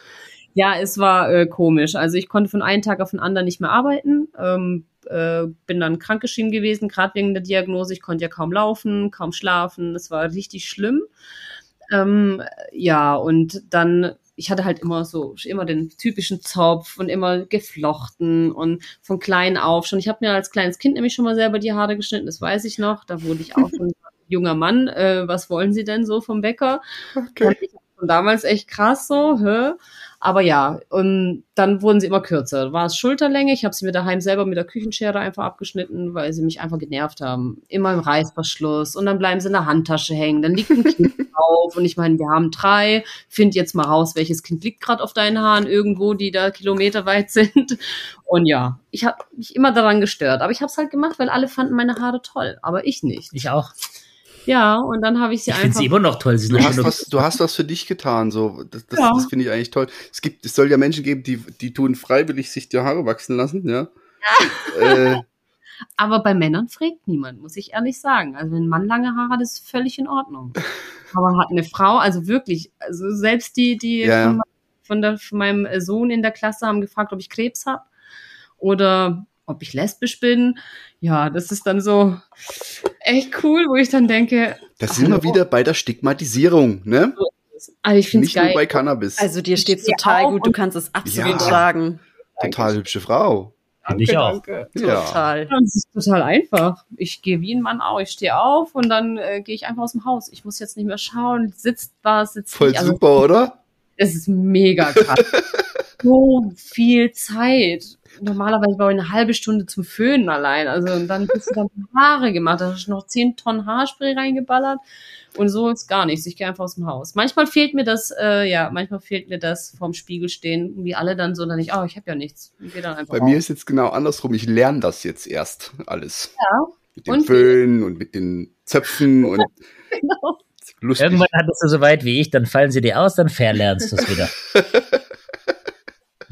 Ja, es war äh, komisch. Also ich konnte von einem Tag auf den anderen nicht mehr arbeiten. Ähm, äh, bin dann krankgeschrieben gewesen, gerade wegen der Diagnose. Ich konnte ja kaum laufen, kaum schlafen. Es war richtig schlimm. Ähm, ja, und dann, ich hatte halt immer so, immer den typischen Zopf und immer geflochten und von klein auf schon. Ich habe mir als kleines Kind nämlich schon mal selber die Haare geschnitten, das weiß ich noch. Da wurde ich auch schon junger Mann. Äh, was wollen Sie denn so vom Bäcker? Okay. Und damals echt krass so, hä? Aber ja, und dann wurden sie immer kürzer. War es Schulterlänge. Ich habe sie mir daheim selber mit der Küchenschere einfach abgeschnitten, weil sie mich einfach genervt haben. Immer im Reißverschluss und dann bleiben sie in der Handtasche hängen. Dann liegt ein Kind drauf und ich meine, wir haben drei. Find jetzt mal raus, welches Kind liegt gerade auf deinen Haaren irgendwo, die da kilometerweit sind. Und ja, ich habe mich immer daran gestört. Aber ich habe es halt gemacht, weil alle fanden meine Haare toll, aber ich nicht. Ich auch. Ja, und dann habe ich sie ich einfach. Ich finde sie immer noch toll. Sie du, hast was, du hast was für dich getan, so. Das, das, ja. das finde ich eigentlich toll. Es gibt, es soll ja Menschen geben, die, die tun freiwillig sich die Haare wachsen lassen, ja. ja. Äh, Aber bei Männern fragt niemand, muss ich ehrlich sagen. Also wenn ein Mann lange Haare hat, ist völlig in Ordnung. Aber hat eine Frau, also wirklich, also selbst die, die Ja, von, der, von meinem Sohn in der Klasse haben gefragt, ob ich Krebs habe oder ob ich lesbisch bin. Ja, das ist dann so echt cool, wo ich dann denke, Da sind wir wieder bei der Stigmatisierung, ne? also ich finde es Nicht nur geil. bei Cannabis. Also dir steht's stehe total gut, du kannst es absolut Ja. sagen. Total hübsche Frau. Finde ich auch. danke. Ja. Total. Ja, Das ist total einfach. Ich gehe wie ein Mann auch. Ich stehe auf und dann äh, gehe ich einfach aus dem Haus. Ich muss jetzt nicht mehr schauen, sitzt was, sitzt Voll nicht. Also, super, oder? Es ist mega krass. so viel Zeit. Normalerweise brauche ich eine halbe Stunde zum Föhnen allein. Also und dann bist du dann Haare gemacht. Da hast du noch 10 Tonnen Haarspray reingeballert. Und so ist gar nichts. Ich gehe einfach aus dem Haus. Manchmal fehlt mir das, äh, ja, manchmal fehlt mir das vorm Spiegel stehen, wie alle dann so, dann ich, oh, ich habe ja nichts. Gehe dann einfach Bei raus. mir ist jetzt genau andersrum. Ich lerne das jetzt erst alles. Ja. Mit dem Und wie? Föhn und mit den Zöpfen und Genau. lustig. Irgendwann hattest du so weit wie ich, dann fallen sie dir aus, dann verlernst du es wieder.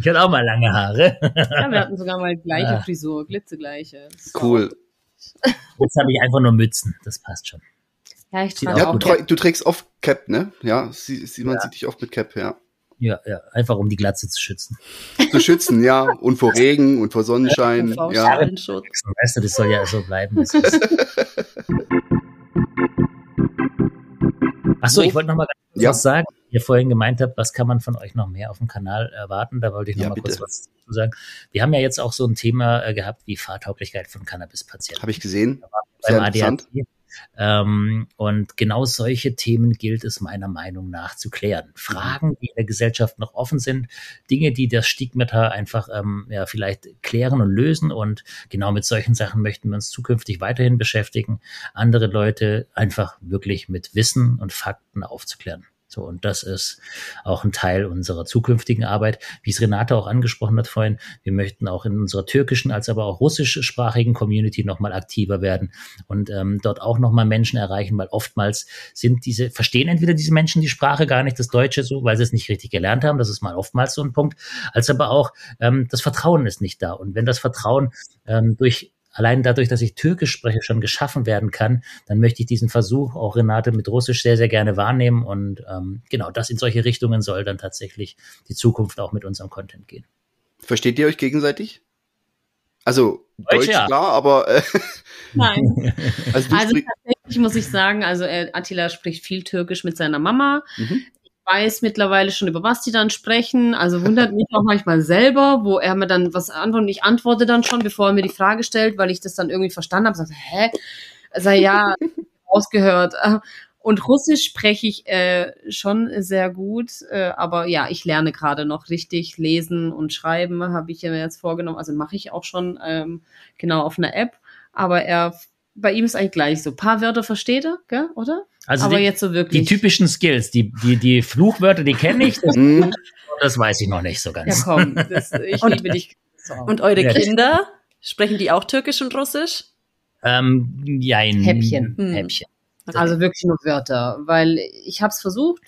ich hatte auch mal lange Haare. Ja, wir hatten sogar mal gleiche Ah. Frisur, glitzegleiche. Cool. Jetzt habe ich einfach nur Mützen. Das passt schon. Ja, ich trage Ja, auch du, tra du trägst oft Cap, ne? Ja, sie, sie, man Ja. sieht dich oft mit Cap, ja. Ja, ja, einfach um die Glatze zu schützen. Zu schützen, ja. Und vor Regen und vor Sonnenschein. Ja. Faustschallenschutz. Weißt du, das soll ja so bleiben. Achso, ich wollte noch mal ganz kurz Ja. was sagen. Ihr vorhin gemeint habt, was kann man von euch noch mehr auf dem Kanal erwarten? Da wollte ich noch Ja, mal kurz bitte. was zu sagen. Wir haben ja jetzt auch so ein Thema äh, gehabt wie Fahrtauglichkeit von Cannabispatienten. Habe ich gesehen. beim Sehr interessant. ADHD. Ähm, und genau solche Themen gilt es meiner Meinung nach zu klären. Fragen, die in der Gesellschaft noch offen sind, Dinge, die das Stigmata einfach ähm, ja, vielleicht klären und lösen. Und genau mit solchen Sachen möchten wir uns zukünftig weiterhin beschäftigen, andere Leute einfach wirklich mit Wissen und Fakten aufzuklären. So, und das ist auch ein Teil unserer zukünftigen Arbeit. Wie es Renate auch angesprochen hat vorhin, wir möchten auch in unserer türkischen als aber auch russischsprachigen Community nochmal aktiver werden und ähm, dort auch nochmal Menschen erreichen, weil oftmals sind diese, verstehen entweder diese Menschen die Sprache gar nicht, das Deutsche so, weil sie es nicht richtig gelernt haben, das ist mal oftmals so ein Punkt, als aber auch ähm, das Vertrauen ist nicht da. Und wenn das Vertrauen ähm, durch allein dadurch, dass ich Türkisch spreche, schon geschaffen werden kann, dann möchte ich diesen Versuch, auch Renate mit Russisch, sehr, sehr gerne wahrnehmen. Und ähm, genau, das in solche Richtungen soll dann tatsächlich die Zukunft auch mit unserem Content gehen. Versteht ihr euch gegenseitig? Also, Deutsch, Deutsch, ja. klar, aber äh, Nein. also Also tatsächlich muss ich sagen, also äh, Attila spricht viel Türkisch mit seiner Mama. Mhm. Weiß mittlerweile schon, über was die dann sprechen. Also wundert mich auch manchmal selber, wo er mir dann was antwortet ich antworte dann schon, bevor er mir die Frage stellt, weil ich das dann irgendwie verstanden habe. Sag, hä? Also ja, ausgehört. Und Russisch spreche ich äh, schon sehr gut, äh, aber ja, ich lerne gerade noch richtig lesen und schreiben, habe ich mir jetzt vorgenommen. Also mache ich auch schon ähm, genau auf einer App. Aber er, bei ihm ist eigentlich gleich so. Ein paar Wörter versteht er, gell, oder? Also aber die, jetzt so die wirklich. typischen Skills, die, die, die Fluchwörter, die kenne ich, das, Mhm. das weiß ich noch nicht so ja, ganz. komm, das, ich Und- liebe dich. So. Und eure Ja. Kinder, sprechen die auch Türkisch und Russisch? Ähm, jein. Häppchen. Hm. Häppchen. Also wirklich nur Wörter, weil ich habe es versucht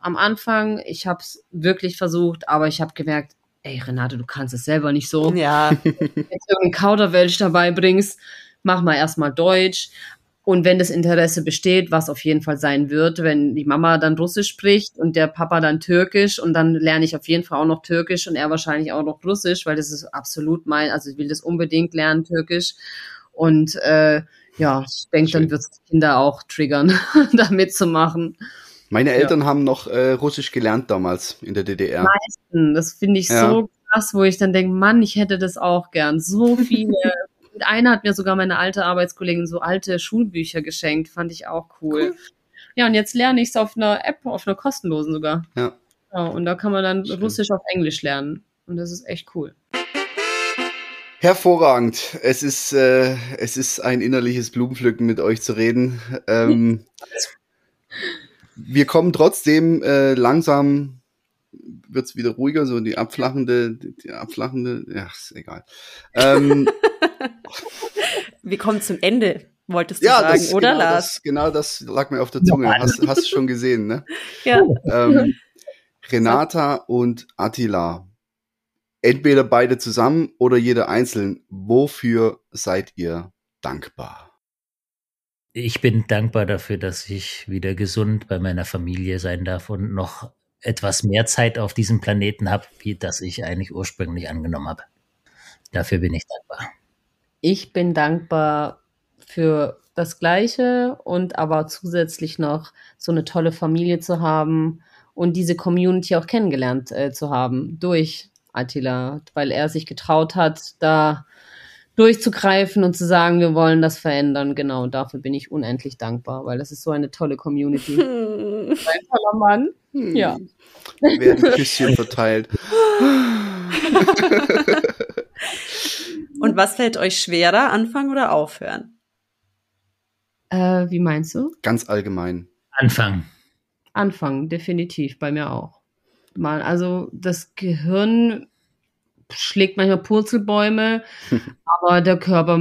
am Anfang, ich habe es wirklich versucht, aber ich habe gemerkt, ey Renate, du kannst es selber nicht so. Ja, Wenn du irgendeinen Kauderwelsch dabei bringst, mach mal erstmal Deutsch. Und wenn das Interesse besteht, was auf jeden Fall sein wird, wenn die Mama dann Russisch spricht und der Papa dann Türkisch und dann lerne ich auf jeden Fall auch noch Türkisch und er wahrscheinlich auch noch Russisch, weil das ist absolut mein, also ich will das unbedingt lernen, Türkisch. Und äh, ja, ich denke, dann wird es die Kinder auch triggern, da mitzumachen. Meine Eltern haben noch äh, Russisch gelernt damals in der DDR. Hm, Das finde ich Ja. so krass, wo ich dann denke, Mann, ich hätte das auch gern. So viele. Einer hat mir sogar meine alte Arbeitskollegin so alte Schulbücher geschenkt, fand ich auch cool. Ja, und jetzt lerne ich es auf einer App, auf einer kostenlosen sogar. Ja. Ja, und da kann man dann Schön. Russisch auf Englisch lernen. Und das ist echt cool. Hervorragend. Es ist, äh, es ist ein innerliches Blumenpflücken mit euch zu reden. Ähm, wir kommen trotzdem äh, langsam, wird's wieder ruhiger, so die abflachende, die abflachende, ja, ist egal. Ähm, wir kommen zum Ende, wolltest du ja, sagen, das, oder genau, Lars? das, genau das lag mir auf der Zunge. Hast, hast schon gesehen, ne? Ja. Ähm, Renata und Attila. entweder beide zusammen oder jeder einzeln. Wofür seid ihr dankbar? Ich bin dankbar dafür, dass ich wieder gesund bei meiner Familie sein darf und noch etwas mehr Zeit auf diesem Planeten habe, wie das ich eigentlich ursprünglich angenommen habe. Dafür bin ich dankbar. Ich bin dankbar für das Gleiche und aber zusätzlich noch so eine tolle Familie zu haben und diese Community auch kennengelernt äh, zu haben durch Attila, weil er sich getraut hat, da durchzugreifen und zu sagen, wir wollen das verändern. Genau, dafür bin ich unendlich dankbar, weil das ist so eine tolle Community. Ein toller Mann. Hm. Ja. Werden Küsschen verteilt. und was fällt euch schwerer, anfangen oder aufhören? Äh, wie meinst du? Ganz allgemein. Anfangen. Anfangen, definitiv, bei mir auch. Mal, also das Gehirn schlägt manchmal Purzelbäume, aber der Körper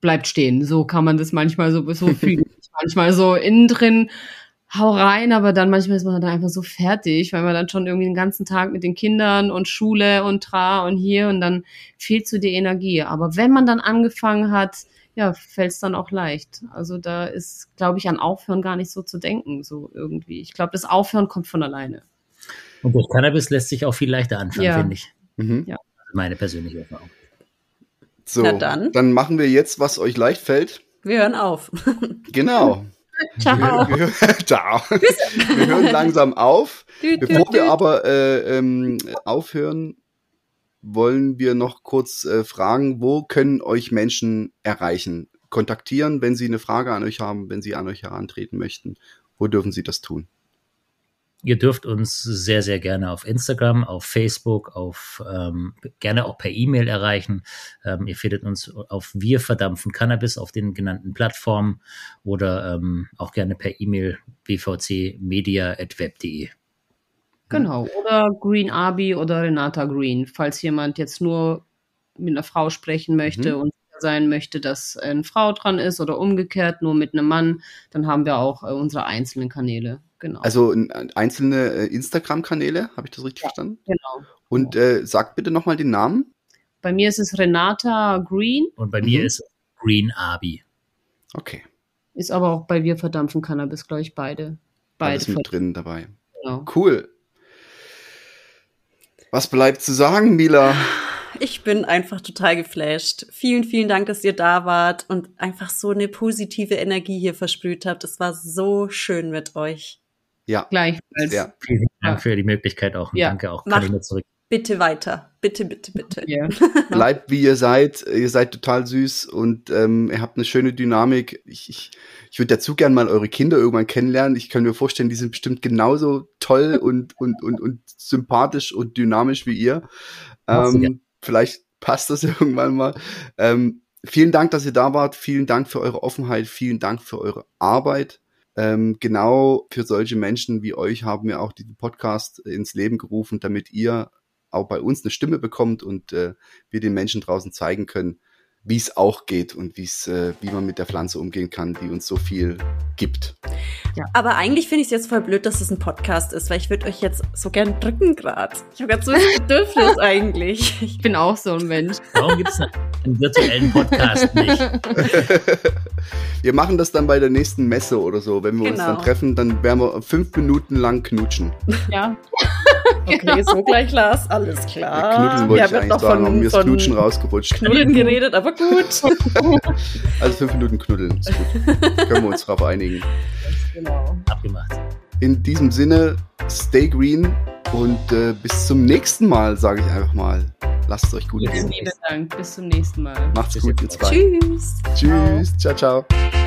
bleibt stehen. So kann man das manchmal so, so fühlen. manchmal so innen drin, hau rein, aber dann manchmal ist man da einfach so fertig, weil man dann schon irgendwie den ganzen Tag mit den Kindern und Schule und tra und hier und dann fehlt so die Energie. Aber wenn man dann angefangen hat, ja, fällt es dann auch leicht. Also da ist, glaube ich, an Aufhören gar nicht so zu denken, so irgendwie. Ich glaube, das Aufhören kommt von alleine. Und durch Cannabis lässt sich auch viel leichter anfangen, ja. finde ich. Mhm. Ja. meine persönliche Erfahrung. So, dann. dann machen wir jetzt, was euch leicht fällt. Wir hören auf. Genau. Ciao. Wir, wir, ciao. wir hören langsam auf. Bevor wir aber äh, ähm, aufhören, wollen wir noch kurz äh, fragen, wo können euch Menschen erreichen? Kontaktieren, wenn sie eine Frage an euch haben, wenn sie an euch herantreten möchten. Wo dürfen sie das tun? Ihr dürft uns sehr, sehr gerne auf Instagram, auf Facebook, auf ähm, gerne auch per E-Mail erreichen. Ähm, ihr findet uns auf Wir verdampfen Cannabis auf den genannten Plattformen oder ähm, auch gerne per E-Mail bvcmedia.web.de. Genau, oder Green Abi oder Renata Green, falls jemand jetzt nur mit einer Frau sprechen möchte mhm. und sein möchte, dass eine Frau dran ist oder umgekehrt nur mit einem Mann, dann haben wir auch äh, unsere einzelnen Kanäle. Genau. Also einzelne äh, Instagram-Kanäle, habe ich das richtig ja, verstanden? Genau. Und äh, sagt bitte nochmal den Namen. Bei mir ist es Renata Green. Und bei mhm. mir ist Green Abi. Okay. Ist aber auch bei Wir verdampfen Cannabis, glaube ich, beide. beide Alles mit drin dabei. Genau. Cool. Was bleibt zu sagen, Mila? Ich bin einfach total geflasht. Vielen, vielen Dank, dass ihr da wart und einfach so eine positive Energie hier versprüht habt. Es war so schön mit euch. Ja. Gleichfalls. Ja. Vielen Dank für die Möglichkeit auch. Ja. danke auch. Kann ich zurück. Bitte weiter. Bitte, bitte, bitte. Yeah. Bleibt wie ihr seid. Ihr seid total süß und ähm, ihr habt eine schöne Dynamik. Ich, ich, ich würde dazu gern mal eure Kinder irgendwann kennenlernen. Ich kann mir vorstellen, die sind bestimmt genauso toll und, und, und, und sympathisch und dynamisch wie ihr. Ähm, vielleicht passt das irgendwann mal. Ähm, vielen Dank, dass ihr da wart. Vielen Dank für eure Offenheit. Vielen Dank für eure Arbeit. Ähm, genau für solche Menschen wie euch haben wir auch diesen Podcast ins Leben gerufen, damit ihr auch bei uns eine Stimme bekommt und äh, wir den Menschen draußen zeigen können, wie es auch geht und wie's, äh, wie man mit der Pflanze umgehen kann, die uns so viel gibt. Ja. Aber eigentlich finde ich es jetzt voll blöd, dass es ein Podcast ist, weil ich würde euch jetzt so gern drücken gerade. Ich habe ganz so ein Bedürfnis eigentlich. Ich bin auch so ein Mensch. Warum gibt es einen virtuellen Podcast nicht? wir machen das dann bei der nächsten Messe oder so. Wenn wir genau. uns dann treffen, dann werden wir fünf Minuten lang knutschen. Ja. Okay, so gleich Lars, alles klar. Ja, knuddeln wollte ich eigentlich sagen, aber mir ist Knutschen rausgerutscht. Knuddeln geredet, aber gut. also fünf Minuten knuddeln, ist gut. Können wir uns drauf einigen. Genau. Abgemacht. In diesem Sinne, stay green und äh, bis zum nächsten Mal, sage ich einfach mal. Lasst es euch gut gehen. Vielen Dank. Bis zum nächsten Mal. Macht's gut, ihr zwei. Tschüss. Tschüss. ciao. ciao. ciao.